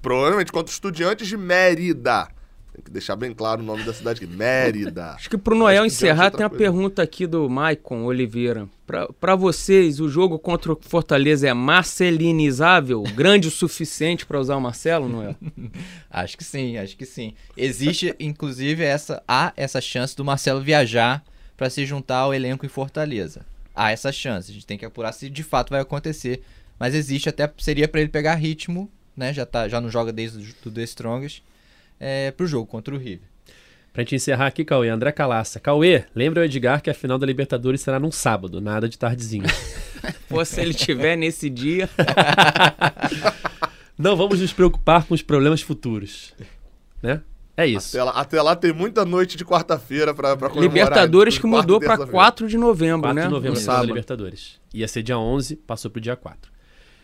Provavelmente contra os estudiantes de Mérida. Tem que deixar bem claro o nome da cidade aqui. Mérida. Acho que pro Noel que encerrar, tem uma coisa. pergunta aqui do Maicon Oliveira. Pra, pra vocês, o jogo contra o Fortaleza é marcelinizável? Grande o suficiente pra usar o Marcelo, Noel? *laughs* Acho que sim, acho que sim. Existe, inclusive, essa há essa chance do Marcelo viajar para se juntar ao elenco em Fortaleza. Há essa chance. A gente tem que apurar se de fato vai acontecer. Mas existe até seria para ele pegar ritmo, né? Já tá, já não joga desde o do The Strongest. É, pro jogo contra o River. Pra gente encerrar aqui, Cauê, André Calaça. Cauê, lembra o Edgar que a final da Libertadores será num sábado, nada de tardezinho. *laughs* Pô, se ele tiver nesse dia. *laughs* Não vamos nos preocupar com os problemas futuros. Né? É isso. Até lá, até lá tem muita noite de quarta-feira pra, pra comemorar. Libertadores que mudou pra terça-feira. 4 de novembro, 4 né? de novembro, No sábado. Libertadores. Ia ser dia 11, passou pro dia 4.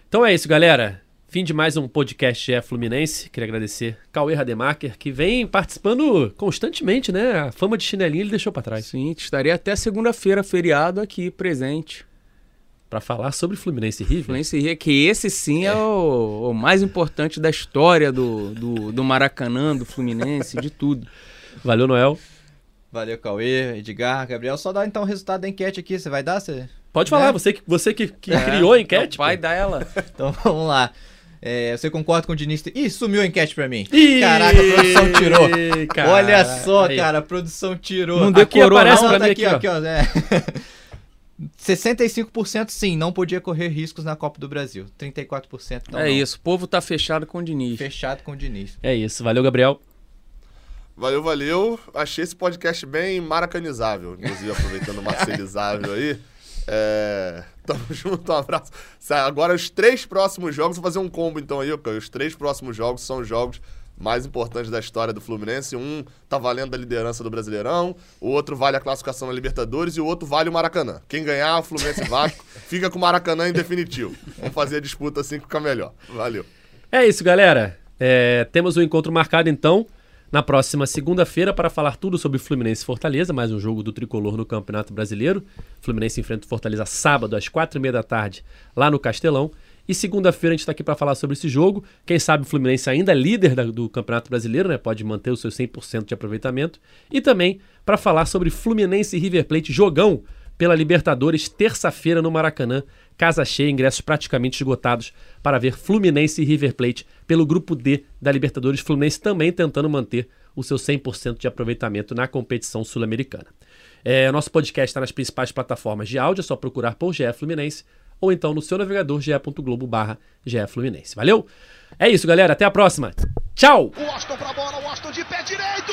Então é isso, galera. Fim de mais um podcast é Fluminense. Queria agradecer Cauê Rademacher, que vem participando constantemente, né? A fama de chinelinho ele deixou pra trás. Sim, estaria até segunda-feira, feriado, aqui presente. Pra falar sobre Fluminense e River. Fluminense Rio, que esse sim é o, o mais importante da história do, do, do Maracanã, do Fluminense, de tudo. Valeu, Noel. Valeu, Cauê, Edgar, Gabriel. Só dá então o resultado da enquete aqui. Você vai dar? Você... Pode falar, Né? você que, você que, que É, criou a enquete. O pai pô. dá ela. *laughs* Então vamos lá. É, você concorda com o Diniz? Ih, sumiu a enquete pra mim. Ih, Caraca, a produção tirou. cara. Olha só, Aí. cara, a produção tirou. Não Aqui decorou, aparece não. pra tá mim aqui, aqui, ó, aqui, ó, é. *laughs* 65% sim, não podia correr riscos na Copa do Brasil. 34% então é não. isso, o povo tá fechado com o Diniz. Fechado com o Diniz. É isso. Valeu, Gabriel. Valeu, valeu. Achei esse podcast bem maracanizável, inclusive aproveitando o marcelizável aí. *laughs* É... *laughs* Tamo junto, um abraço. Agora, os três próximos jogos, vou fazer um combo então aí? Os três próximos jogos são os jogos mais importantes da história do Fluminense. Um tá valendo a liderança do Brasileirão, o outro vale a classificação na Libertadores e o outro vale o Maracanã. Quem ganhar, o Fluminense e Vasco, *laughs* fica com o Maracanã em definitivo. Vamos fazer a disputa assim que fica melhor. Valeu. É isso, galera. É, temos um encontro marcado, então, na próxima segunda-feira para falar tudo sobre Fluminense e Fortaleza, mais um jogo do Tricolor no Campeonato Brasileiro. Fluminense enfrenta o Fortaleza sábado, às quatro e meia da tarde, lá no Castelão. E segunda-feira a gente está aqui para falar sobre esse jogo. Quem sabe o Fluminense ainda é líder da- do Campeonato Brasileiro, né? Pode manter o seu 100% de aproveitamento. E também para falar sobre Fluminense e River Plate, jogão pela Libertadores, terça-feira no Maracanã. Casa cheia, ingressos praticamente esgotados para ver Fluminense e River Plate pelo grupo D da Libertadores. Fluminense também tentando manter o seu 100% de aproveitamento na competição sul-americana. É, nosso podcast está nas principais plataformas de áudio, é só procurar por GE Fluminense ou então no seu navegador ge.globo barra Fluminense. Valeu? É isso, galera. Até a próxima. Tchau! O Washington pra bola, o Washington de pé direito.